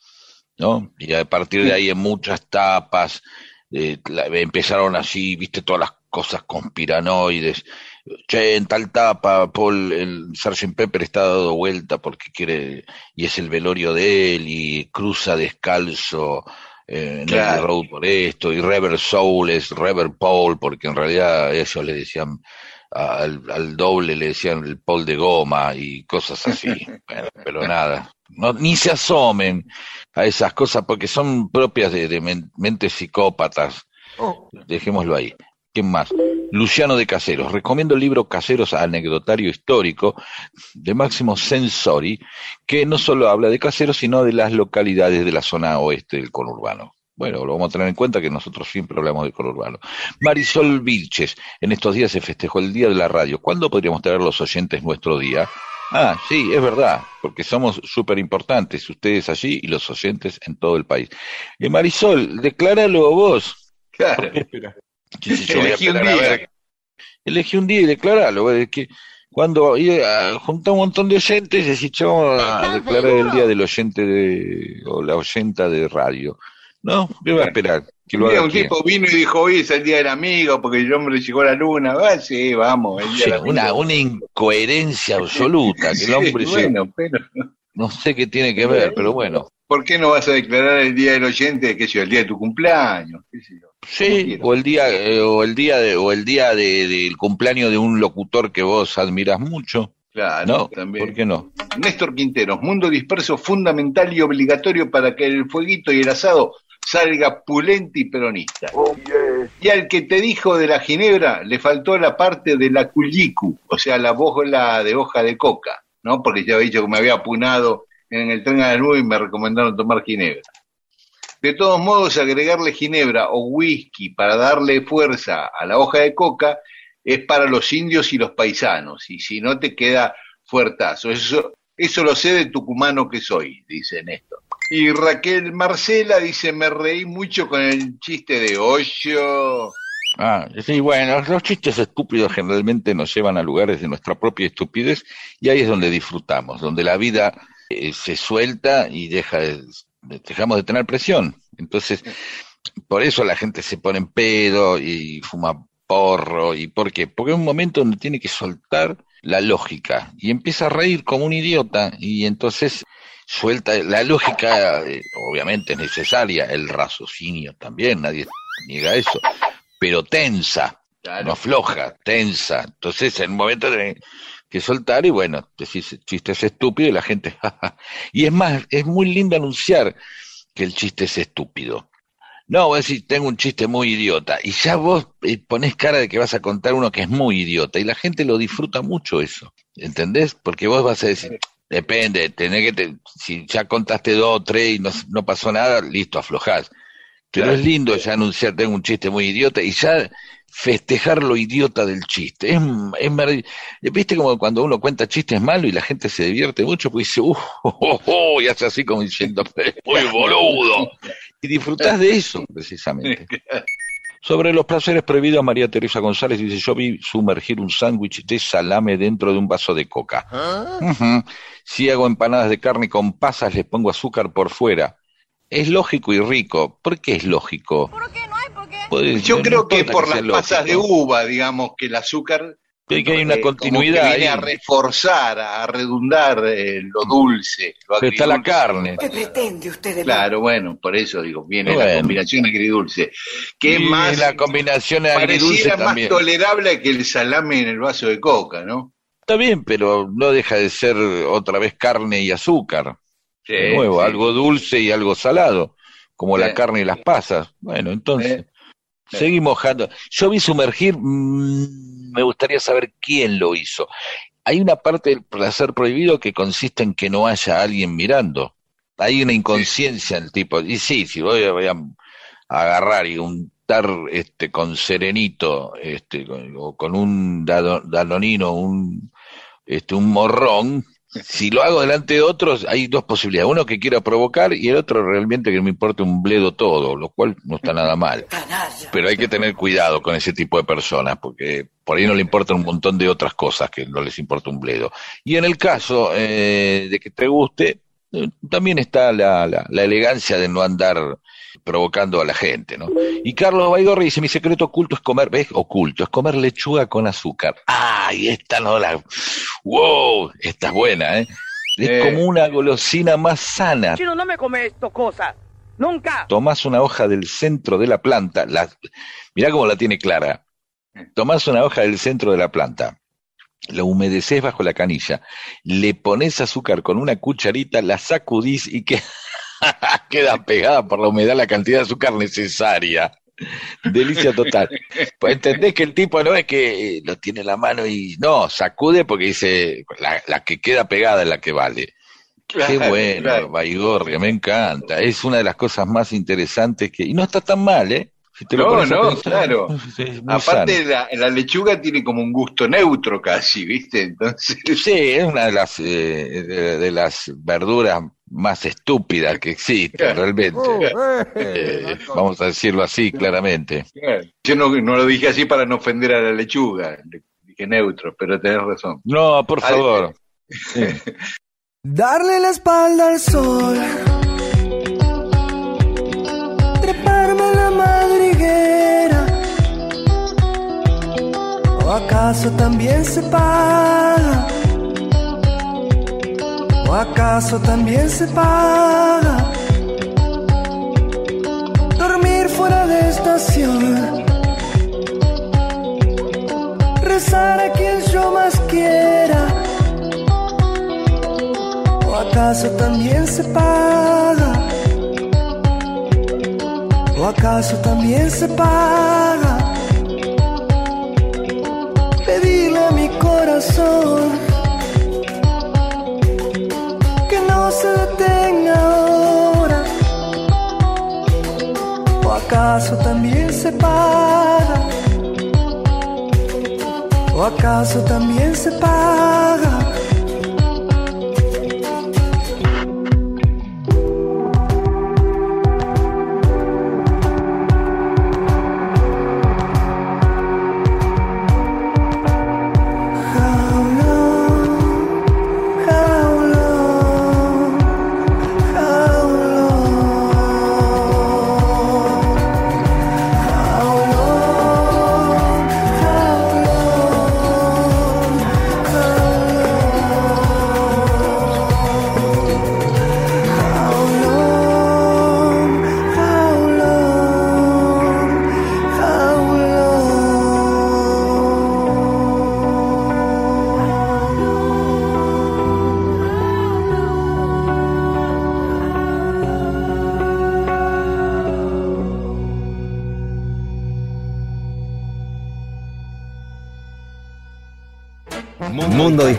¿no? Y a partir de ahí en muchas tapas eh, la- empezaron así, viste, todas las cosas conspiranoides. Che, en tal tapa, Paul, el Sgt. Pepper está dado vuelta porque quiere, y es el velorio de él, y cruza descalzo eh, en Claro. el road por esto, y Rever Soul es Rever Paul, porque en realidad ellos le decían al, al doble le decían el Paul de goma y cosas así. Bueno, pero nada, no, ni se asomen a esas cosas porque son propias de, de men- mentes psicópatas. Dejémoslo ahí. ¿Quién más? Luciano de Caseros. Recomiendo el libro Caseros Anecdotario Histórico de Máximo Sensori, que no solo habla de caseros, sino de las localidades de la zona oeste del conurbano. Bueno, lo vamos a tener en cuenta que nosotros siempre hablamos del conurbano. Marisol Vilches, en estos días se festejó el Día de la Radio. ¿Cuándo podríamos tener los oyentes nuestro día? Ah, sí, es verdad, porque somos súper importantes, ustedes allí y los oyentes en todo el país. Eh, Marisol, decláralo vos. Claro. Sí, sí, yo voy a Elegí un día. Elegí un día y declaralo. es que cuando junta un montón de oyentes, decís, che, vamos a declarar el día del oyente de, o la oyenta de radio. No, yo voy a esperar que lo Mira, haga un tipo vino y dijo, hoy es el día del amigo porque el hombre llegó a la luna. Ah, sí, vamos, el día Sí, del una, una incoherencia absoluta, que el hombre se- bueno, pero no sé qué tiene que ver, pero bueno. ¿por qué no vas a declarar el día del oyente, qué sé yo, el día de tu cumpleaños? ¿Qué sé yo? Sí, o el día, eh, o el día de, o el día de- del cumpleaños de un locutor que vos admiras mucho, Claro, ¿no? también. ¿Por qué no? Néstor Quinteros, mundo disperso fundamental y obligatorio para que el fueguito y el asado salga pulente y peronista. Y al que te dijo de la ginebra, le faltó la parte de la cuyicu, o sea, la bola de hoja de coca, ¿no? Porque ya había dicho que me había apunado en el tren a la nube y me recomendaron tomar ginebra. De todos modos, agregarle ginebra o whisky para darle fuerza a la hoja de coca es para los indios y los paisanos, y si no te queda fuertazo. Eso, eso lo sé de tucumano que soy, dice Néstor. Y Raquel Marcela dice, me reí mucho con el chiste de hoyo. Ah, sí, bueno, los chistes estúpidos generalmente nos llevan a lugares de nuestra propia estupidez y ahí es donde disfrutamos, donde la vida eh, se suelta y deja de- de- dejamos de tener presión. Entonces, por eso la gente se pone en pedo y fuma porro. ¿Y por qué? Porque es un momento donde tiene que soltar la lógica y empieza a reír como un idiota y entonces suelta la lógica, eh, obviamente es necesaria, el raciocinio también, nadie niega eso, pero tensa, no afloja, tensa. Entonces, en un momento de que soltar y bueno, decís chiste es estúpido y la gente, jaja. Y es más, es muy lindo anunciar que el chiste es estúpido. No, vos decís, tengo un chiste muy idiota. Y ya vos eh, ponés cara de que vas a contar uno que es muy idiota. Y la gente lo disfruta mucho eso. ¿Entendés? Porque vos vas a decir, depende, tenés que te- si ya contaste dos o tres y no, no pasó nada, listo, aflojás. Pero Claro. es lindo ya anunciar, tengo un chiste muy idiota y ya festejar lo idiota del chiste. Es, es marav- Viste como cuando uno cuenta chistes malos y la gente se divierte mucho, pues dice, uh, oh, oh, oh", y hace así como diciendo, muy boludo. Y disfrutás de eso, precisamente. Sobre los placeres prohibidos, María Teresa González dice, yo vi sumergir un sándwich de salame dentro de un vaso de coca. Ujú. Si hago empanadas de carne con pasas, les pongo azúcar por fuera. Es lógico y rico. ¿Por qué es lógico? ¿Por qué no hay? ¿Por qué? Pues, Yo creo que por las pasas de uva, digamos, que el azúcar que hay una Eh, como continuidad que viene ahí. a reforzar, a redundar eh, lo dulce. Lo Pero está la carne. ¿Qué pretende usted de mí? Claro, bueno, por eso digo, viene la Bueno. combinación agridulce. Que es Y más, la combinación agridulce pareciera más también. tolerable que el salame en el vaso de coca, ¿no? Está bien, pero no deja de ser otra vez carne y azúcar. Sí, de nuevo, sí. algo dulce y algo salado, como Sí. la carne y las pasas. Bueno, entonces, Sí. Seguí mojando. Yo vi sumergir, mm, me gustaría saber quién lo hizo. Hay una parte del placer prohibido que consiste en que no haya alguien mirando. Hay una inconsciencia en el tipo. Y sí, si voy, a- voy a agarrar y untar este, con serenito, este, con, o con un dado- danonino, un, este, un morrón, si lo hago delante de otros, hay dos posibilidades. Uno que quiera provocar y el otro realmente que me importe un bledo todo, lo cual no está nada mal. Pero hay que tener cuidado con ese tipo de personas, porque por ahí no le importan un montón de otras cosas que no les importa un bledo. Y en el caso eh, de que te guste, eh, también está la, la, la elegancia de no andar provocando a la gente, ¿no? Y Carlos Baigorri dice, mi secreto oculto es comer, ¿ves? Oculto, es comer lechuga con azúcar. Ah, y esta no la... ¡Wow! Esta es buena, ¿eh? Es Eh. como una golosina más sana. Chino, no me come esto cosas. Nunca. tomás una hoja del centro de la planta, la, mirá cómo la tiene clara. Tomás una hoja del centro de la planta, la humedeces bajo la canilla, le pones azúcar con una cucharita, la sacudís y que queda pegada por la humedad la cantidad de azúcar necesaria. Delicia total. Pues entendés que el tipo no es que eh, lo tiene en la mano y no, sacude porque dice la, la que queda pegada es la que vale. Qué bueno, claro. Baigorria, me encanta. Es una de las cosas más interesantes que. Y no está tan mal, ¿eh? Si te lo No, no, pensar, claro. Aparte, la, la lechuga tiene como un gusto neutro casi, ¿viste? Entonces, Sí, es una de las, eh, de, de las verduras más estúpidas que existen, realmente. Eh, vamos a decirlo así, claramente. yo no, no lo dije así para no ofender a la lechuga, le dije neutro, pero tenés razón. No, por favor. Sí. Darle la espalda al sol. Treparme la madriguera. ¿O acaso también se? ¿O acaso también se paga? Dormir fuera de estación. Rezar a quien yo más quiera. ¿O acaso también se paga? ¿O acaso también se paga? Acaso también se paga? ¿O acaso también se paga?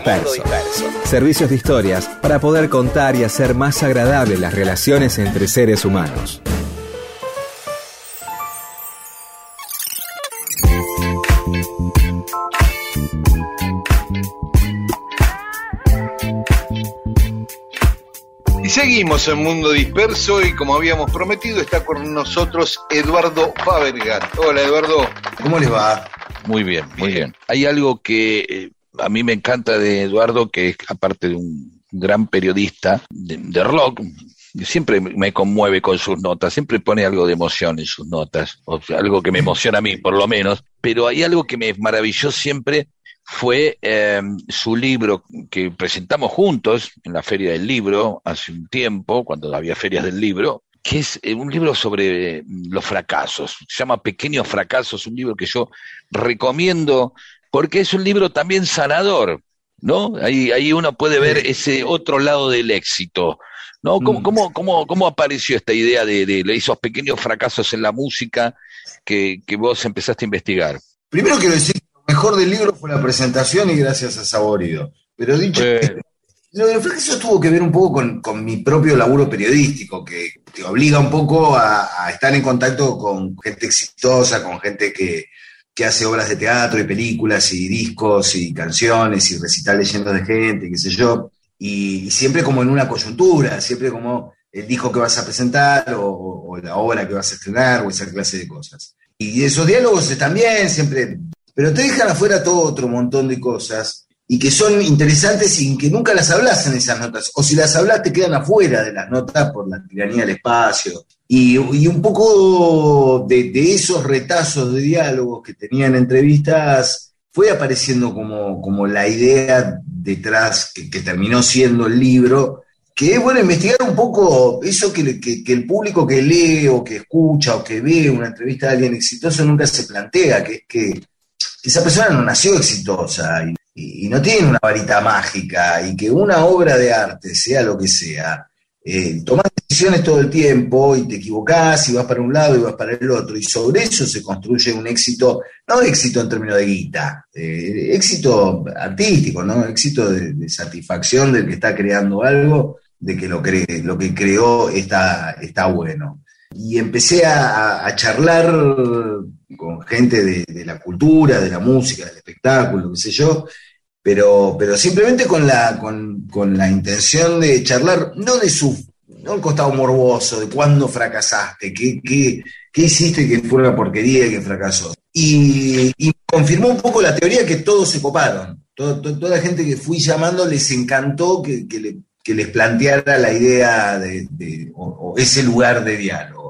Disperso. Servicios de historias para poder contar y hacer más agradables las relaciones entre seres humanos. Y seguimos en Mundo Disperso y como habíamos prometido está con nosotros Eduardo Fabergat. Hola Eduardo. ¿Cómo les va? Muy bien, muy bien. Hay algo que eh, a mí me encanta de Eduardo, que es aparte de un gran periodista de, de rock, siempre me conmueve con sus notas, siempre pone algo de emoción en sus notas, o algo que me emociona a mí por lo menos, pero hay algo que me maravilló siempre fue eh, su libro que presentamos juntos en la Feria del Libro hace un tiempo, cuando había ferias del libro, que es eh, un libro sobre eh, los fracasos. Se llama Pequeños Fracasos, un libro que yo recomiendo porque es un libro también sanador, ¿no? Ahí, ahí uno puede ver ese otro lado del éxito, ¿no? ¿Cómo, Mm. cómo, cómo, cómo apareció esta idea de, de esos pequeños fracasos en la música que, que vos empezaste a investigar? Primero quiero decir que lo mejor del libro fue la presentación y gracias a Saborido. Pero dicho Bueno. Lo del fracaso tuvo que ver un poco con, con mi propio laburo periodístico, que te obliga un poco a, a estar en contacto con gente exitosa, con gente que, que hace obras de teatro y películas y discos y canciones y recitales llenos de gente, qué sé yo, y, siempre como en una coyuntura, siempre como el disco que vas a presentar o, la obra que vas a estrenar o esa clase de cosas. Y esos diálogos también siempre, pero te dejan afuera todo otro montón de cosas y que son interesantes y que nunca las hablas en esas notas. O si las hablas te quedan afuera de las notas por la tiranía del espacio. Y, un poco de, esos retazos de diálogos que tenían entrevistas fue apareciendo como, como la idea detrás que, terminó siendo el libro, que es bueno investigar un poco eso que, el público que lee o que escucha o que ve una entrevista de alguien exitoso nunca se plantea, que es que esa persona no nació exitosa y, y no tiene una varita mágica y que una obra de arte, sea lo que sea, eh, tomás decisiones todo el tiempo y te equivocás y vas para un lado y vas para el otro y sobre eso se construye un éxito, no éxito en términos de guita, eh, éxito artístico, ¿no? éxito de, satisfacción del que está creando algo, de que lo, cree, lo que creó está, está bueno. Y empecé a, a charlar con gente de, de, la cultura, de la música, del espectáculo, qué sé yo, pero, pero simplemente con la, con, con la intención de charlar, no de su, no el costado morboso, de cuándo fracasaste, qué, qué, qué hiciste que fue una porquería y que fracasó. Y, confirmó un poco la teoría que todos se coparon. Toda la gente que fui llamando les encantó que, que, le, que les planteara la idea de, de o ese lugar de diálogo.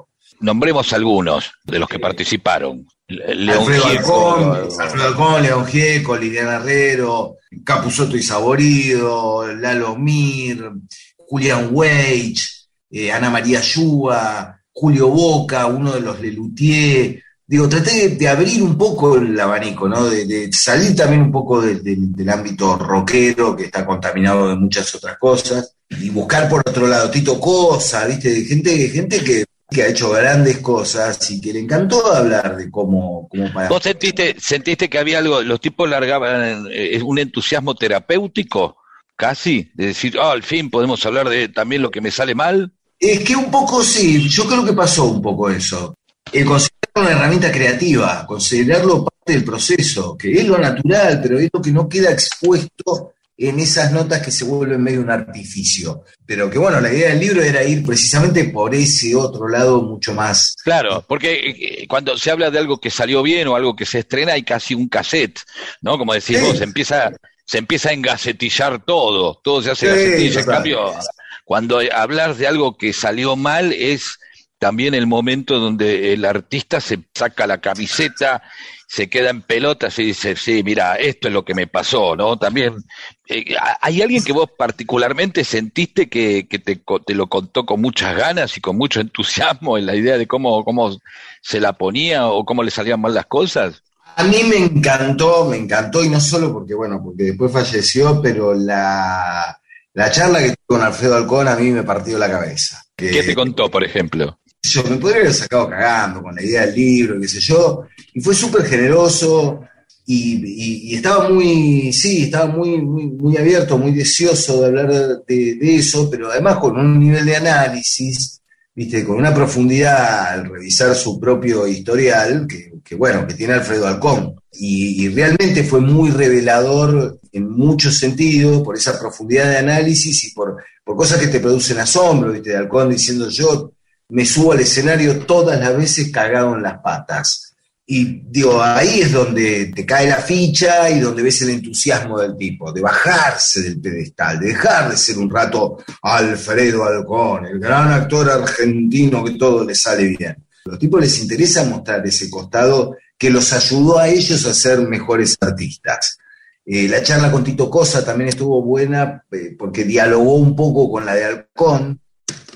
Nombremos algunos de los que participaron. León Alfredo Alcón, Alfredo Alcón, León Gieco, Liliana Herrero, Capuzoto y Saborido, Lalo Mir, Julian Weich, eh, Ana María Yúa, Julio Boca, uno de los Lelutier. Digo, traté de, de, abrir un poco el abanico, ¿no? De, de salir también un poco de, del ámbito rockero, que está contaminado de muchas otras cosas, y buscar por otro lado Tito Cosa, ¿viste? De gente, gente que que ha hecho grandes cosas y que le encantó hablar de cómo, cómo para... ¿Vos sentiste, sentiste que había algo, los tipos largaban eh, un entusiasmo terapéutico, casi, de decir, oh, al fin podemos hablar de también lo que me sale mal? Es que un poco sí, yo creo que pasó un poco eso. El considerarlo una herramienta creativa, considerarlo parte del proceso, que es lo natural, pero es lo que no queda expuesto en esas notas que se vuelven medio un artificio. Pero que bueno, la idea del libro era ir precisamente por ese otro lado mucho más. Claro, porque eh, cuando se habla de algo que salió bien o algo que se estrena, hay casi un cassette, ¿no? Como decís sí. vos, se empieza, se empieza a engacetillar todo, todo se hace sí, gacetilla. En cambio, cuando hablar de algo que salió mal es también el momento donde el artista se saca la camiseta, se queda en pelotas y dice, sí, mira, esto es lo que me pasó, ¿no? También, eh, ¿hay alguien que vos particularmente sentiste que, que te, te, lo contó con muchas ganas y con mucho entusiasmo en la idea de cómo, cómo se la ponía o cómo le salían mal las cosas? A mí me encantó, me encantó, y no solo porque, bueno, porque después falleció, pero la, la charla que tuve con Alfredo Alcón a mí me partió la cabeza. ¿Qué te contó, por ejemplo? Yo me podría haber sacado cagando con la idea del libro, qué sé yo, y fue súper generoso y, estaba muy, sí, estaba muy, muy, abierto, muy deseoso de hablar de, eso, pero además con un nivel de análisis, viste, con una profundidad al revisar su propio historial, que, bueno, que tiene Alfredo Alcón. Y, y, realmente fue muy revelador en muchos sentidos por esa profundidad de análisis y por, por cosas que te producen asombro, viste, de Alcón diciendo yo me subo al escenario todas las veces cagado en las patas. Y digo, ahí es donde te cae la ficha y donde ves el entusiasmo del tipo, de bajarse del pedestal, de dejar de ser un rato Alfredo Alcón, el gran actor argentino que todo le sale bien. A los tipos les interesa mostrar ese costado que los ayudó a ellos a ser mejores artistas. Eh, la charla con Tito Cosa también estuvo buena eh, porque dialogó un poco con la de Halcón.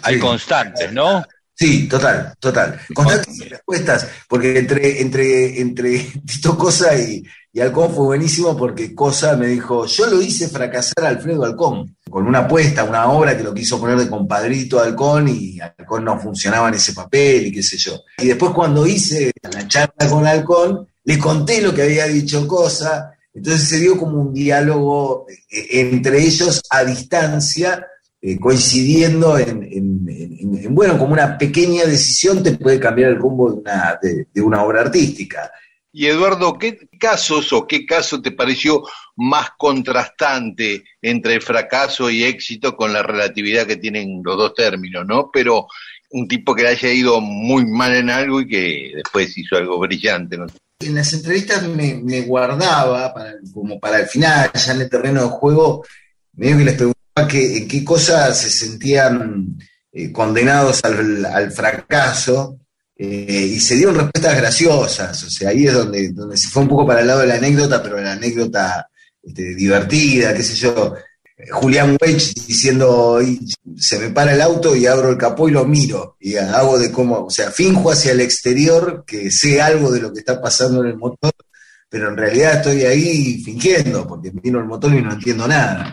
Hay constantes, ¿no? Sí, total, total. Constantes respuestas, porque entre, entre, entre Tito Cosa y, y Halcón fue buenísimo porque Cosa me dijo, yo lo hice fracasar a Alfredo Halcón, con una apuesta, una obra que lo quiso poner de compadrito a Halcón y Halcón no funcionaba en ese papel y qué sé yo. Y después cuando hice la charla con Halcón, le conté lo que había dicho Cosa, entonces se dio como un diálogo eh, entre ellos a distancia, eh, coincidiendo en, en- en- en, bueno, como una pequeña decisión te puede cambiar el rumbo de una, de- de una obra artística. Y Eduardo, ¿qué casos o qué caso te pareció más contrastante entre fracaso y éxito con la relatividad que tienen los dos términos, ¿no? Pero un tipo que le haya ido muy mal en algo y que después hizo algo brillante, ¿no? En las entrevistas me, me guardaba, para- como para el final, ya en el terreno de juego, medio que les en qué cosas se sentían eh, condenados al, al fracaso, eh, y se dieron respuestas graciosas, o sea, ahí es donde, donde se fue un poco para el lado de la anécdota, pero la anécdota este, divertida, qué sé yo. Julián Wedge diciendo, "Y se me para el auto y abro el capó y lo miro, y hago de cómo, o sea, finjo hacia el exterior que sé algo de lo que está pasando en el motor, pero en realidad estoy ahí fingiendo, porque miro el motor y no entiendo nada.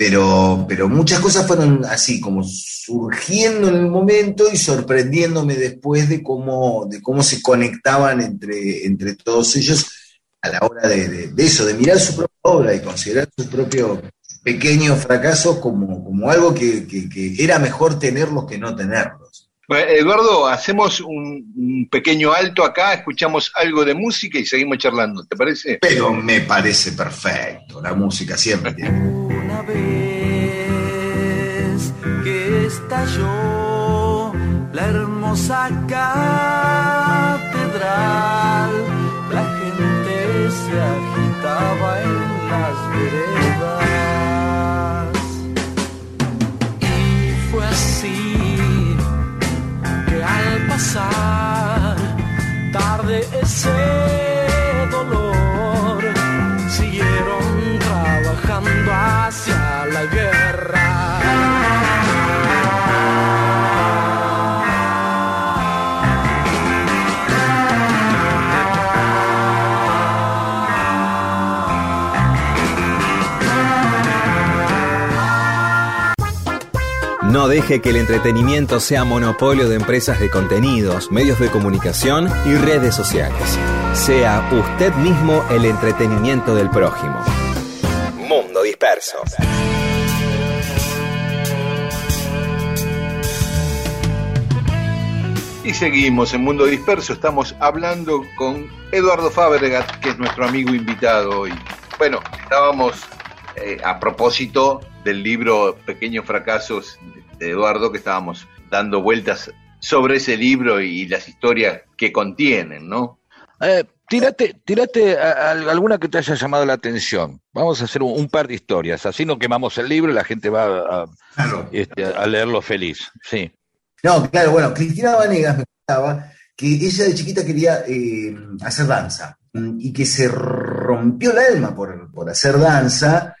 Pero, pero muchas cosas fueron así, como surgiendo en el momento y sorprendiéndome después de cómo, de cómo se conectaban entre, entre todos ellos a la hora de, de- eso, de mirar su propia obra y considerar su propio pequeño fracaso como, como algo que- que era mejor tenerlos que no tenerlos. Bueno, Eduardo, hacemos un, un pequeño alto acá, escuchamos algo de música y seguimos charlando, ¿te parece? Pero me parece perfecto, la música siempre tiene. Una vez que estalló la hermosa catedral, la gente se agitaba en tarde ese No deje que el entretenimiento sea monopolio de empresas de contenidos, medios de comunicación y redes sociales. Sea usted mismo el entretenimiento del prójimo. Mundo Disperso. Y seguimos en Mundo Disperso, estamos hablando con Eduardo Fabregat, que es nuestro amigo invitado hoy. Bueno, estábamos eh, a propósito del libro Pequeños Fracasos de Eduardo, que estábamos dando vueltas sobre ese libro y las historias que contienen, ¿no? Eh, tírate, tírate a- a alguna que te haya llamado la atención. Vamos a hacer un, un par de historias, así no quemamos el libro y la gente va a, Claro. este, a leerlo feliz. Sí. No, claro, bueno, Cristina Vanegas me contaba que ella de chiquita quería eh, hacer danza mm, y que se rompió el alma por, por hacer danza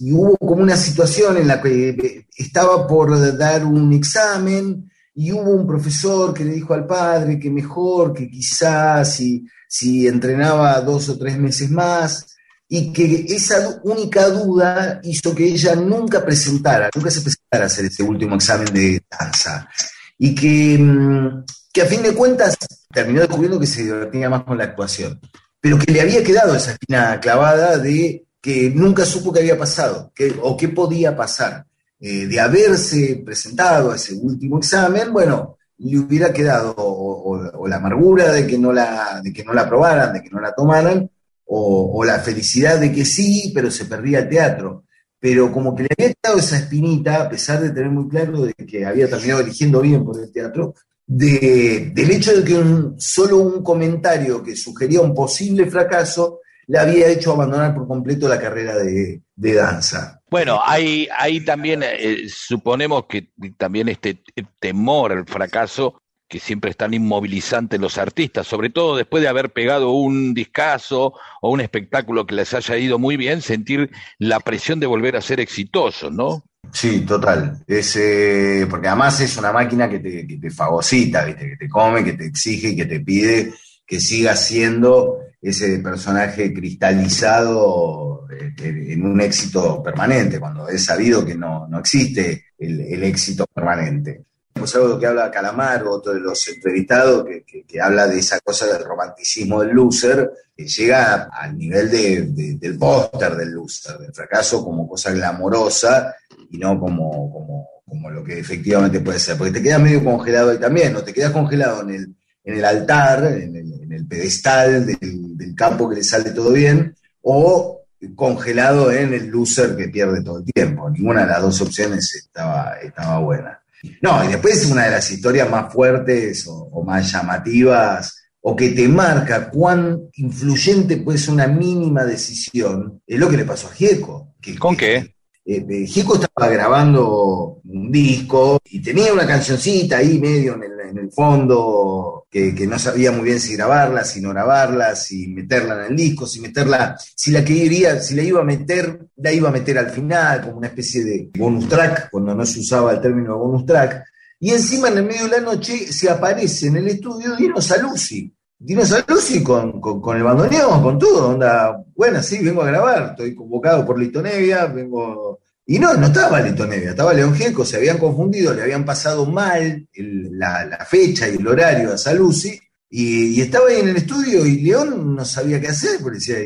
y hubo como una situación en la que eh, estaba por dar un examen y hubo un profesor que le dijo al padre que mejor, que quizás si, si entrenaba dos o tres meses más y que esa única duda hizo que ella nunca presentara, nunca se presentara a hacer ese último examen de danza. Y que, mm, que a fin de cuentas terminó descubriendo que se divertía más con la actuación, pero que le había quedado esa espina clavada de que nunca supo qué había pasado que, o qué podía pasar. Eh, de haberse presentado a ese último examen, bueno, le hubiera quedado o, o- o la amargura de que, no la, de que no la aprobaran, de que no la tomaran, o, o la felicidad de que sí, pero se perdía el teatro. Pero como que le había quedado esa espinita, a pesar de tener muy claro de que había terminado eligiendo bien por el teatro, de- del hecho de que un- solo un comentario que sugería un posible fracaso le había hecho abandonar por completo la carrera de, de danza. Bueno, hay, hay también, eh, suponemos que también este temor al fracaso que siempre es tan inmovilizante en los artistas, sobre todo después de haber pegado un discazo o un espectáculo que les haya ido muy bien, sentir la presión de volver a ser exitosos, ¿no? Sí, total. Es, eh, porque además es una máquina que te, que te fagocita, ¿viste? que te come, que te exige y que te pide que sigas siendo ese personaje cristalizado eh, en un éxito permanente, cuando es sabido que no, no existe el, éxito permanente. Es algo que habla Calamar, otro de los entrevistados, que, que- habla de esa cosa del romanticismo del loser, que llega al nivel de- del póster del loser, del fracaso como cosa glamorosa y no como, como, como lo que efectivamente puede ser. Porque te quedas medio congelado ahí también, no te quedas congelado en el, en el altar, en el, en el pedestal del, del campo que le sale todo bien, o congelado en el loser que pierde todo el tiempo. Ninguna de las dos opciones estaba, estaba buena. No, y después una de las historias más fuertes o, o más llamativas, o que te marca cuán influyente puede ser una mínima decisión, es lo que le pasó a Gieco. Que, ¿Con qué? Eh, eh, Gieco estaba grabando un disco y tenía una cancioncita ahí medio en el, fondo que, que no sabía muy bien si grabarla, si no grabarla, si meterla en el disco, si meterla, si la quería, si la iba a meter, la iba a meter al final, como una especie de bonus track, cuando no se usaba el término bonus track. Y encima en el medio de la noche se aparece en el estudio Dino Saluzzi. Dino Saluzzi con, con, con el bandoneón, con todo, onda, bueno, sí, vengo a grabar, estoy convocado por Lito Nevia, vengo... Y no, no estaba Lito Nevia, estaba León Gieco, se habían confundido, le habían pasado mal la, la fecha y el horario a Saluzzi, y, y estaba ahí en el estudio y León no sabía qué hacer, porque decía,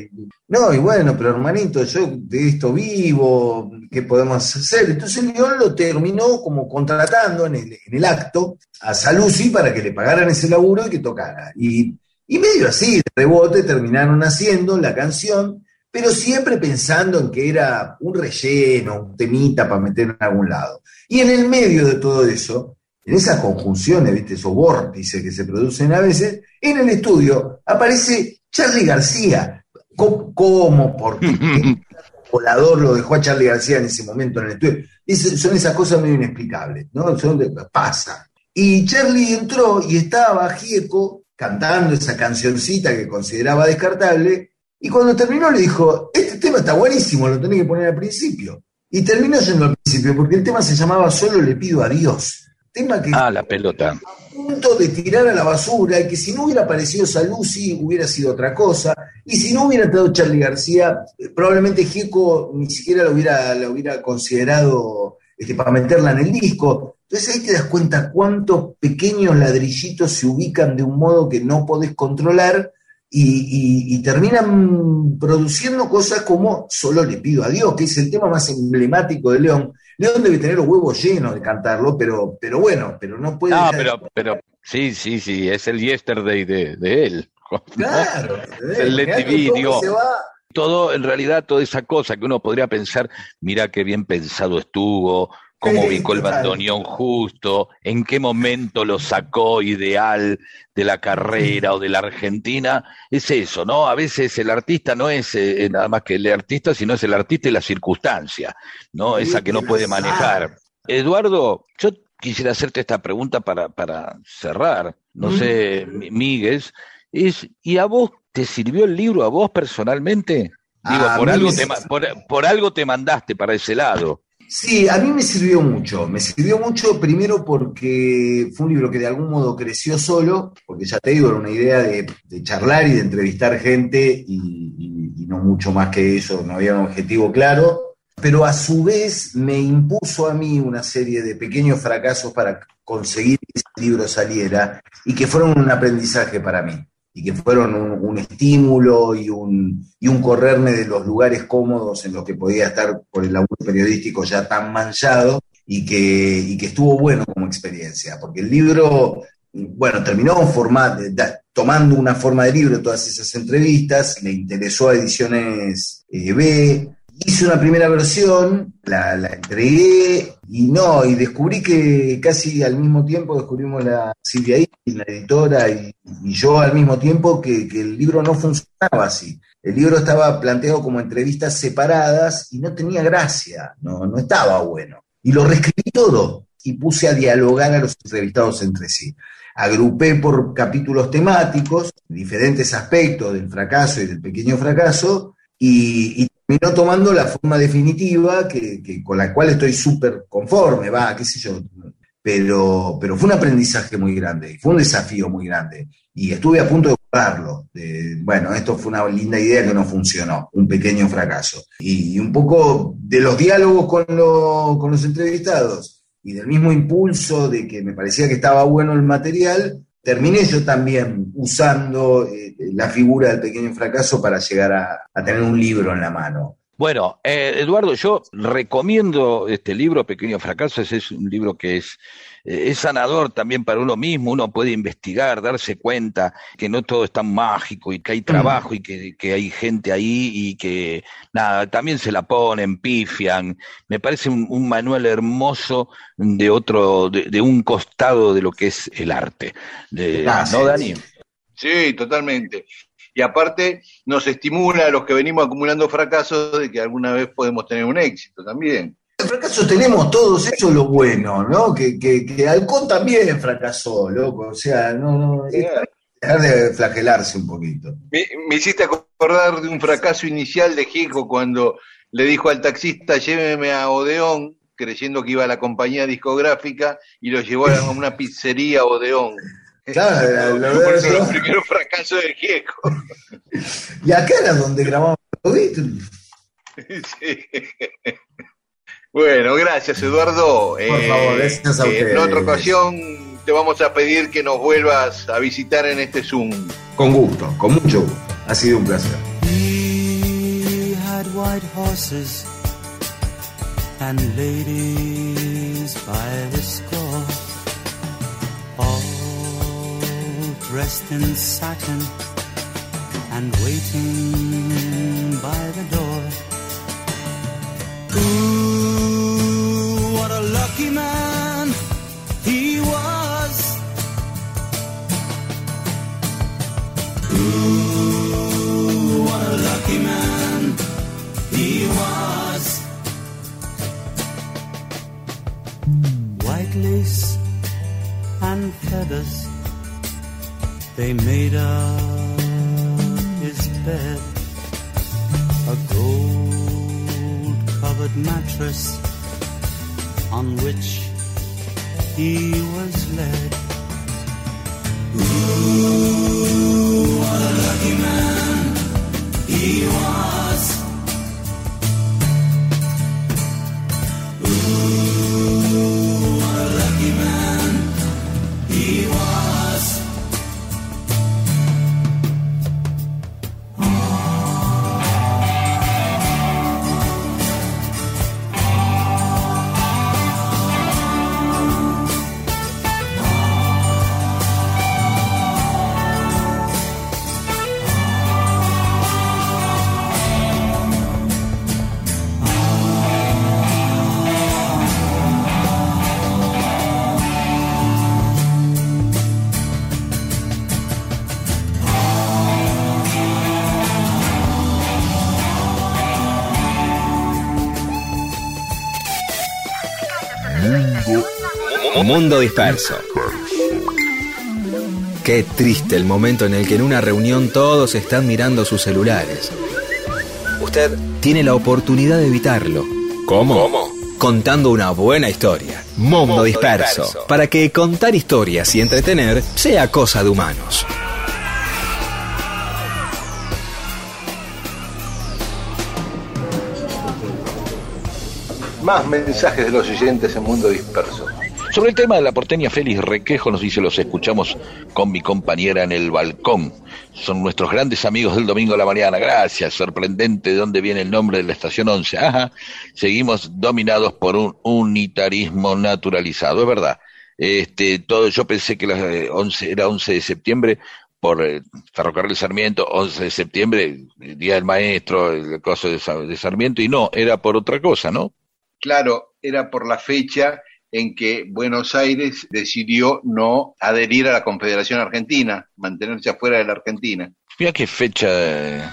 no, y bueno, pero hermanito, yo de esto vivo, ¿qué podemos hacer? Entonces León lo terminó como contratando en el, en el acto a Saluzzi para que le pagaran ese laburo y que tocara. Y, y medio así, de rebote, terminaron haciendo la canción, pero siempre pensando en que era un relleno, un temita para meter en algún lado. Y en el medio de todo eso, en esas conjunciones, ¿viste? esos vórtices que se producen a veces, en el estudio aparece Charlie García. ¿Cómo? cómo ¿Por qué? ¿Qué volador lo dejó a Charlie García en ese momento en el estudio? Es- son esas cosas medio inexplicables, ¿no? Son de- pasa. Y Charlie entró y estaba Gieco cantando esa cancioncita que consideraba descartable, y cuando terminó le dijo, este tema está buenísimo, lo tenés que poner al principio. Y terminó yendo al principio, porque el tema se llamaba Solo le pido a Dios. Tema que Ah, la pelota. a punto de tirar a la basura, y que si no hubiera aparecido Saluzzi hubiera sido otra cosa, y si no hubiera entrado Charlie García, probablemente Gieco ni siquiera lo hubiera, lo hubiera considerado este, para meterla en el disco. Entonces ahí te das cuenta cuántos pequeños ladrillitos se ubican de un modo que no podés controlar y, y- y terminan produciendo cosas como Solo le pido a Dios, que es el tema más emblemático de León. León debe tener los huevos llenos de cantarlo, pero, pero bueno, pero no puede... No, dejar- pero, pero sí, sí, sí, es el yesterday de, de él. ¿no? Claro, ¿entendés? El Let digo. se va- Todo, en realidad, toda esa cosa que uno podría pensar, mira qué bien pensado estuvo, cómo Sí, ubicó el bandoneón justo, en qué momento lo sacó ideal de la carrera o de la Argentina, es eso, ¿no? A veces el artista no es eh, nada más que el artista, sino es el artista y la circunstancia, ¿no? Esa que no puede manejar. Eduardo, yo quisiera hacerte esta pregunta para, para cerrar. No Mm. sé, Mi- Míguez, es, ¿y a vos te sirvió el libro, a vos personalmente? Digo, por algo, te, por, por algo te mandaste para ese lado. Sí, a mí me sirvió mucho. Me sirvió mucho primero porque fue un libro que de algún modo creció solo, porque ya te digo, era una idea de, de charlar y de entrevistar gente y, y- y no mucho más que eso, no había un objetivo claro. Pero a su vez me impuso a mí una serie de pequeños fracasos para conseguir que ese libro saliera y que fueron un aprendizaje para mí y que fueron un, estímulo y un, y un correrme de los lugares cómodos en los que podía estar por el laburo periodístico ya tan manchado y que, y que estuvo bueno como experiencia, porque el libro, bueno, terminó en forma- tomando una forma de libro todas esas entrevistas, le interesó a Ediciones eh, B, hice una primera versión, la, entregué y no, y descubrí que casi al mismo tiempo descubrimos la Silvia I, la editora, y, y yo al mismo tiempo que, el libro no funcionaba así. El libro estaba planteado como entrevistas separadas y no tenía gracia, no, no estaba bueno. Y lo reescribí todo y puse a dialogar a los entrevistados entre sí. agrupé por capítulos temáticos diferentes aspectos del fracaso y del pequeño fracaso y, y terminó tomando la forma definitiva que, que con la cual estoy súper conforme, va, qué sé yo. Pero, pero fue un aprendizaje muy grande, fue un desafío muy grande. Y estuve a punto de jugarlo. De, bueno, esto fue una linda idea que no funcionó, un pequeño fracaso. Y, y un poco de los diálogos con, lo, con los entrevistados y del mismo impulso de que me parecía que estaba bueno el material, terminé yo también usando eh, la figura del pequeño fracaso para llegar a, tener un libro en la mano. Bueno, eh, Eduardo, yo recomiendo este libro, Pequeño Fracaso, es un libro que es, es sanador también para uno mismo, uno puede investigar, darse cuenta que no todo es tan mágico y que hay trabajo y que, que hay gente ahí y que, nada, también se la ponen, pifian. Me parece un, un manual hermoso de otro, de, de un costado de lo que es el arte. De-. ¿No, Dani? Sí, totalmente. Y aparte nos estimula a los que venimos acumulando fracasos de que alguna vez podemos tener un éxito también. El fracaso tenemos todos, eso es lo bueno, ¿no? Que, que, que Halcón también fracasó, loco. O sea, no, no, dejar de flagelarse un poquito. Me, me hiciste acordar de un fracaso inicial de Gieco cuando le dijo al taxista, lléveme a Odeón, creyendo que iba a la compañía discográfica, y lo llevó a una pizzería Odeón. Claro, lo- Por eso lo- los primeros fracasos de Gieco. Y acá era donde grabamos los Beatles. Sí. Bueno, gracias Eduardo. Por favor, gracias a En ustedes. otra ocasión te vamos a pedir que nos vuelvas a visitar en este Zoom. Con gusto, con mucho gusto. Ha sido un placer. He had white horses and ladies by the score, all dressed in satin and waiting by the door. Mundo disperso. Qué triste el momento en el que en una reunión todos están mirando sus celulares. Usted tiene la oportunidad de evitarlo. ¿Cómo? Contando una buena historia. Mundo disperso. Para que contar historias y entretener sea cosa de humanos. Más mensajes de los oyentes en Mundo Disperso. Sobre el tema de la porteña Félix Requejo nos dice, los escuchamos con mi compañera en el balcón. Son nuestros grandes amigos del domingo a la mañana. Gracias, sorprendente de dónde viene el nombre de la estación 11. Ajá, seguimos dominados por un unitarismo naturalizado, es verdad. Este, todo, yo pensé que la eh, 11, era 11 de septiembre por eh, Ferrocarril Sarmiento, 11 de septiembre, el Día del Maestro, el Sa- de Sarmiento, y no, era por otra cosa, ¿no? Claro, era por la fecha en que Buenos Aires decidió no adherir a la Confederación Argentina, mantenerse afuera de la Argentina. Mira qué fecha eh,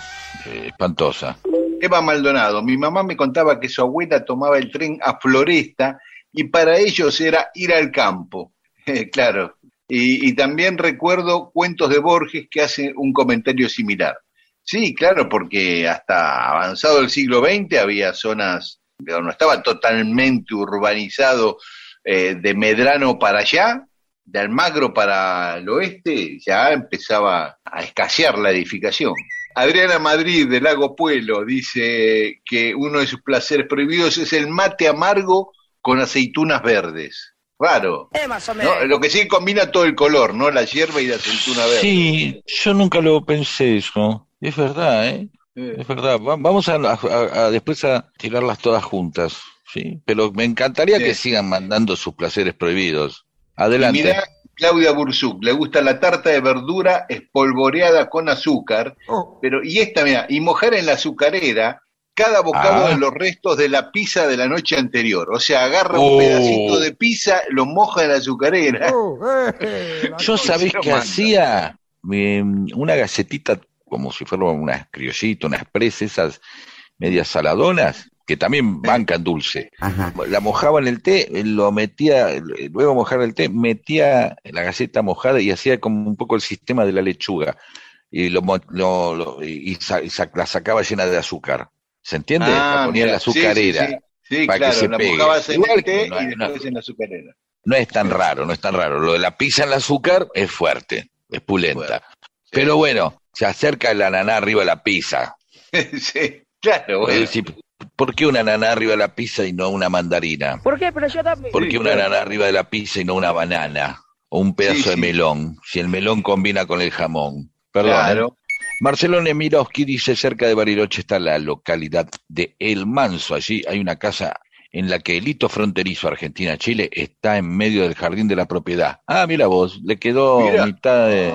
eh, espantosa. Eva Maldonado, mi mamá me contaba que su abuela tomaba el tren a Floresta y para ellos era ir al campo. claro, Y, y también recuerdo cuentos de Borges que hacen un comentario similar. Sí, claro, porque hasta avanzado el siglo XX había zonas, no estaba totalmente urbanizado eh, de Medrano para allá, de Almagro para el oeste, ya empezaba a escasear la edificación. Adriana Madrid de Lago Pueblo dice que uno de sus placeres prohibidos es el mate amargo con aceitunas verdes. Raro. Eh, más o menos. ¿no? Lo que sí combina todo el color, ¿no? La hierba y la aceituna verde. Sí, yo nunca lo pensé eso. Es verdad, ¿eh? Eh, Es verdad. Va- Vamos a, a- a- después a tirarlas todas juntas, ¿sí? Pero me encantaría Sí. que sigan mandando sus placeres prohibidos. Y Adelante. mirá, Claudia Burzuk, le gusta la tarta de verdura espolvoreada con azúcar, Oh. pero y esta, mira, y mojar en la azucarera cada bocado Ah. de los restos de la pizza de la noche anterior. O sea, agarra Oh. un pedacito de pizza, lo moja en la azucarera. Oh, eh, la Yo sabés que manda. hacía Eh, una galletita como si fuera una criollita, unas presas, esas medias saladonas, que también bancan dulce. Ajá. La mojaba en el té, lo metía, luego mojar el té, metía la galleta mojada y hacía como un poco el sistema de la lechuga. Y, lo, lo- lo- y sa- la sacaba llena de azúcar. ¿Se entiende? la ponía en la Ah, mira, sí, sí, azucarera. Sí, para que claro, se la pegue. mojabas en Igual el té que no- y no- después en la azucarera. No es tan raro, no es tan raro. Lo de la pizza en el azúcar es fuerte, es pulenta. Pero bueno, se acerca el ananá arriba de la pizza. sí, claro, bueno. ¿Por qué un ananá arriba de la pizza y no una mandarina? ¿Por qué? Pero yo también. ¿Por qué un ananá arriba de la pizza y no una banana? O un pedazo Sí, de sí. melón, si el melón combina con el jamón. Perdón. ¿eh? Claro. Marcelo Nemirovsky dice, cerca de Bariloche está la localidad de El Manso. Allí hay una casa en la que el hito fronterizo Argentina-Chile está en medio del jardín de la propiedad. Ah, mira vos, le quedó Mira. mitad de...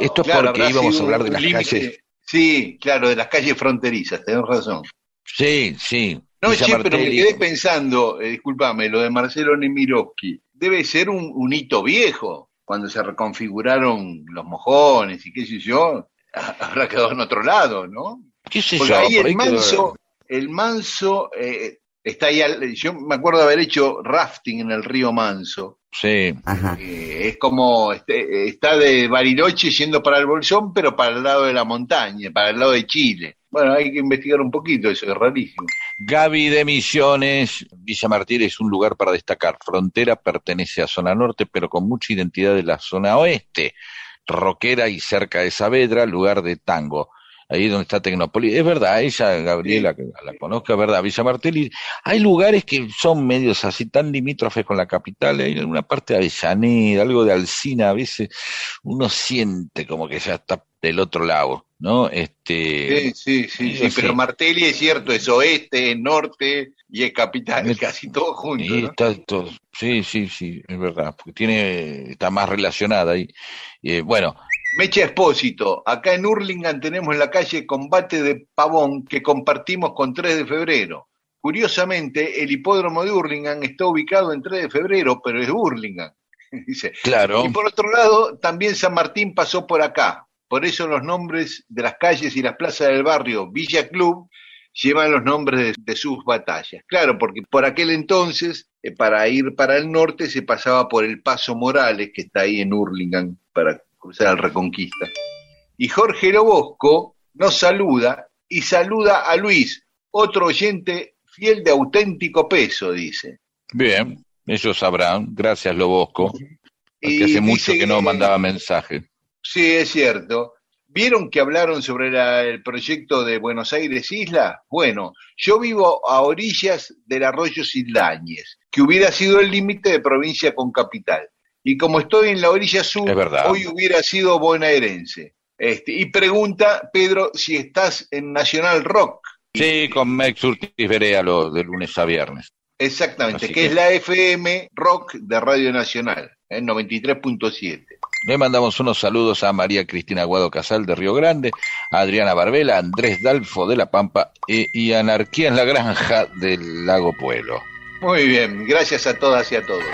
Esto es Claro, porque íbamos a hablar de las límite- calles. Sí, claro, de las calles fronterizas, tenés razón. Sí, sí. No, che, pero me quedé pensando, eh, discúlpame, lo de Marcelo Nemirovsky. Debe ser un, un hito viejo, cuando se reconfiguraron los mojones y qué sé yo, ha- habrá quedado en otro lado, ¿no? ¿Qué sé Porque yo? ahí por el quedó- manso, el manso eh, está ahí, al- yo me acuerdo de haber hecho rafting en el río Manso. Sí. Ajá. Eh, es como, este, está de Bariloche yendo para el Bolsón, pero para el lado de la montaña, para el lado de Chile. Bueno, hay que investigar un poquito, eso es rarísimo. Gaby de Misiones, Villa Martín es un lugar para destacar. Frontera pertenece a zona norte, pero con mucha identidad de la zona oeste. Roquera y cerca de Saavedra, lugar de tango. Ahí donde está Tecnópolis. Es verdad, ella, Gabriela, que la conozco, es verdad. Villa Martelli, hay lugares que son medios así tan limítrofes con la capital. Hay una parte de Avellaneda, algo de Alcina, a veces uno siente como que ya está del otro lado, ¿no? Este, Sí, sí, sí, pero. Martelli es cierto, es oeste, es norte y es capital, casi todo junto, Sí, ¿no? está todo- sí, sí, sí, es verdad, porque tiene, está más relacionada ahí. Eh, bueno, Mecha Espósito, acá en Hurlingham tenemos la calle Combate de Pavón que compartimos con 3 de febrero. Curiosamente, el hipódromo de Hurlingham está ubicado en 3 de febrero, pero es Hurlingham. Dice. claro, Y por otro lado, también San Martín pasó por acá. Por eso los nombres de las calles y las plazas del barrio Villa Club llevan los nombres de, de sus batallas. Claro, porque por aquel entonces, eh, para ir para el norte, se pasaba por el Paso Morales, que está ahí en Hurlingham, para cruzar al Reconquista. Y Jorge Lobosco nos saluda y saluda a Luis, otro oyente fiel de auténtico peso, dice. bien, ellos sabrán, gracias Lobosco, porque Y hace mucho que no que- mandaba mensaje. Sí, es cierto. ¿Vieron que hablaron sobre la- el proyecto de Buenos Aires Isla? Bueno, yo vivo a orillas del arroyo Sildañez, que hubiera sido el límite de provincia con capital. Y como estoy en la orilla sur, hoy hubiera sido bonaerense. Este, y pregunta, Pedro, si estás en Nacional Rock. Sí, con Mex Urtiz Berea lo de lunes a viernes. Exactamente, que, que- es la FM Rock de Radio Nacional, en 93.7. Le mandamos unos saludos a María Cristina Guado Casal de Río Grande, a Adriana Barbela, a Andrés Dalfo de La Pampa eh, y a Anarquía en la Granja del Lago Pueblo. Muy bien, gracias a todas y a todos.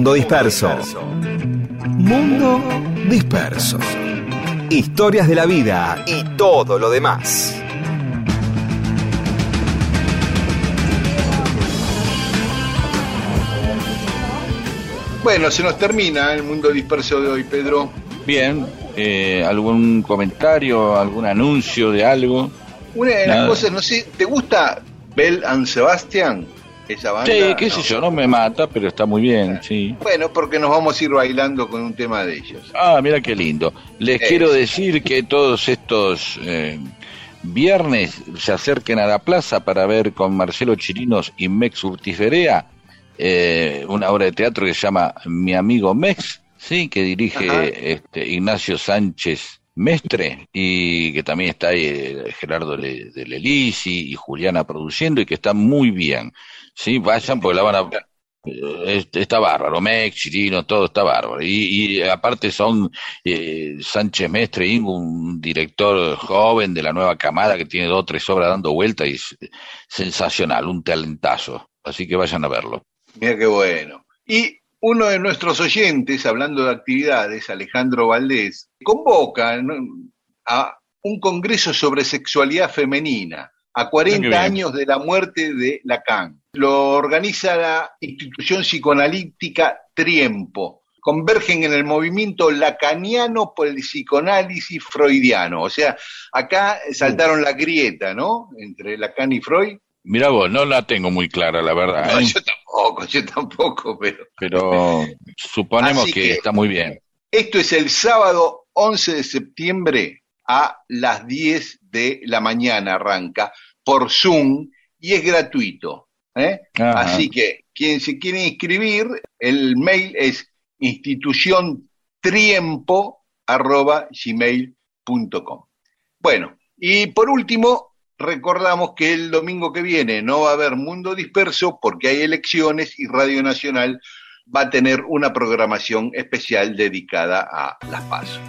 Mundo Disperso. Mundo Disperso. Historias de la vida y todo lo demás. Bueno, se nos termina el mundo disperso de hoy, Pedro. Bien, eh, ¿algún comentario, algún anuncio de algo? Una de las Nada. cosas, no sé, ¿te gusta Bell and Sebastian? Esa banda. Sí, qué sé yo, no me mata, pero está muy bien, sí. Bueno, porque nos vamos a ir bailando con un tema de ellos. Ah, mira qué lindo. Les quiero decir que todos estos eh, viernes se acerquen a la plaza para ver con Marcelo Chirinos y Mex Urtiferea eh, una obra de teatro que se llama Mi amigo Mex, sí, que dirige este, Ignacio Sánchez Mestre y que también está ahí eh, Gerardo de Lelisi y Juliana produciendo y que está muy bien. Sí, vayan porque la van a eh, es- está bárbaro, Mex, Chirino, todo está bárbaro. Y, aparte son eh, Sánchez Mestre, Ingo, un director joven de la nueva camada que tiene dos o tres obras dando vuelta y es sensacional, un talentazo. Así que vayan a verlo. Mira qué bueno. Y uno de nuestros oyentes, hablando de actividades, Alejandro Valdés, convoca a un congreso sobre sexualidad femenina a 40 bien. años de la muerte de Lacan. Lo organiza la institución psicoanalítica Triempo. Convergen en el movimiento lacaniano por el psicoanálisis freudiano. O sea, acá saltaron la grieta, ¿no? Entre Lacan y Freud. Mira vos, no la tengo muy clara, la verdad, No, ¿eh? yo tampoco, yo tampoco, pero pero suponemos que, que- está muy bien. Esto es el sábado 11 de septiembre a las 10 de la mañana arranca por Zoom y es gratuito. ¿eh? Así que quien se quiere inscribir, el mail es instituciontriempo.gmail.com. Bueno, y por último, recordamos que el domingo que viene no va a haber Mundo Disperso porque hay elecciones y Radio Nacional va a tener una programación especial dedicada a las PASO.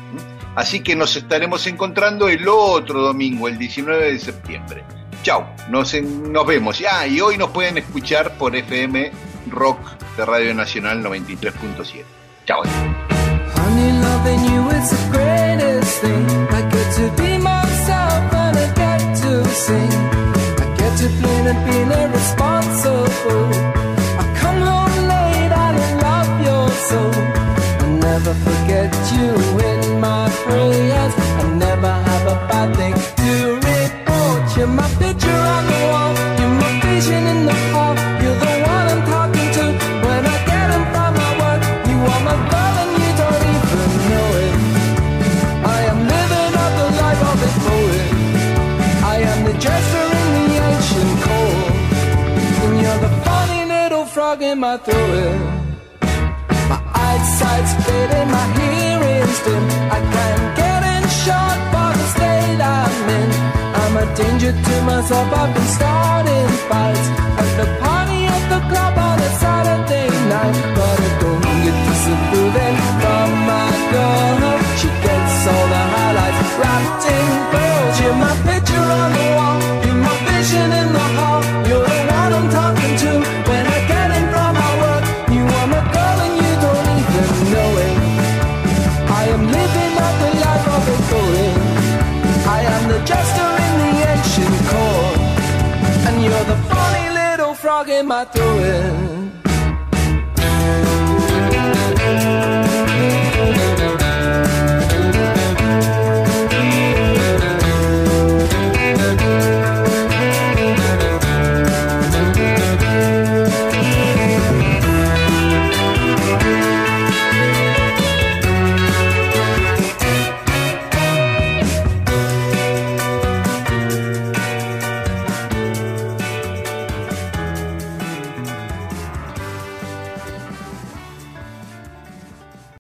Así que nos estaremos encontrando el otro domingo, el 19 de septiembre. Chau, nos, nos vemos. Ah, y hoy nos pueden escuchar por FM Rock de Radio Nacional 93.7. Chao. I never have a bad thing to report. You're my picture on the wall. You're my vision in the hall. You're the one I'm talking to when I get in from my work. You are my girl and you don't even know it. I am living out the life of a poet. I am the jester in the ancient cold. And you're the funny little frog in my throat. My eyesight's fading, my hearing's dim. I can't get shot for the state I'm in. I'm a danger to myself, I've been starting fights. At the party at the club on a Saturday night. But I don't get disapproving from my girl. am I doing?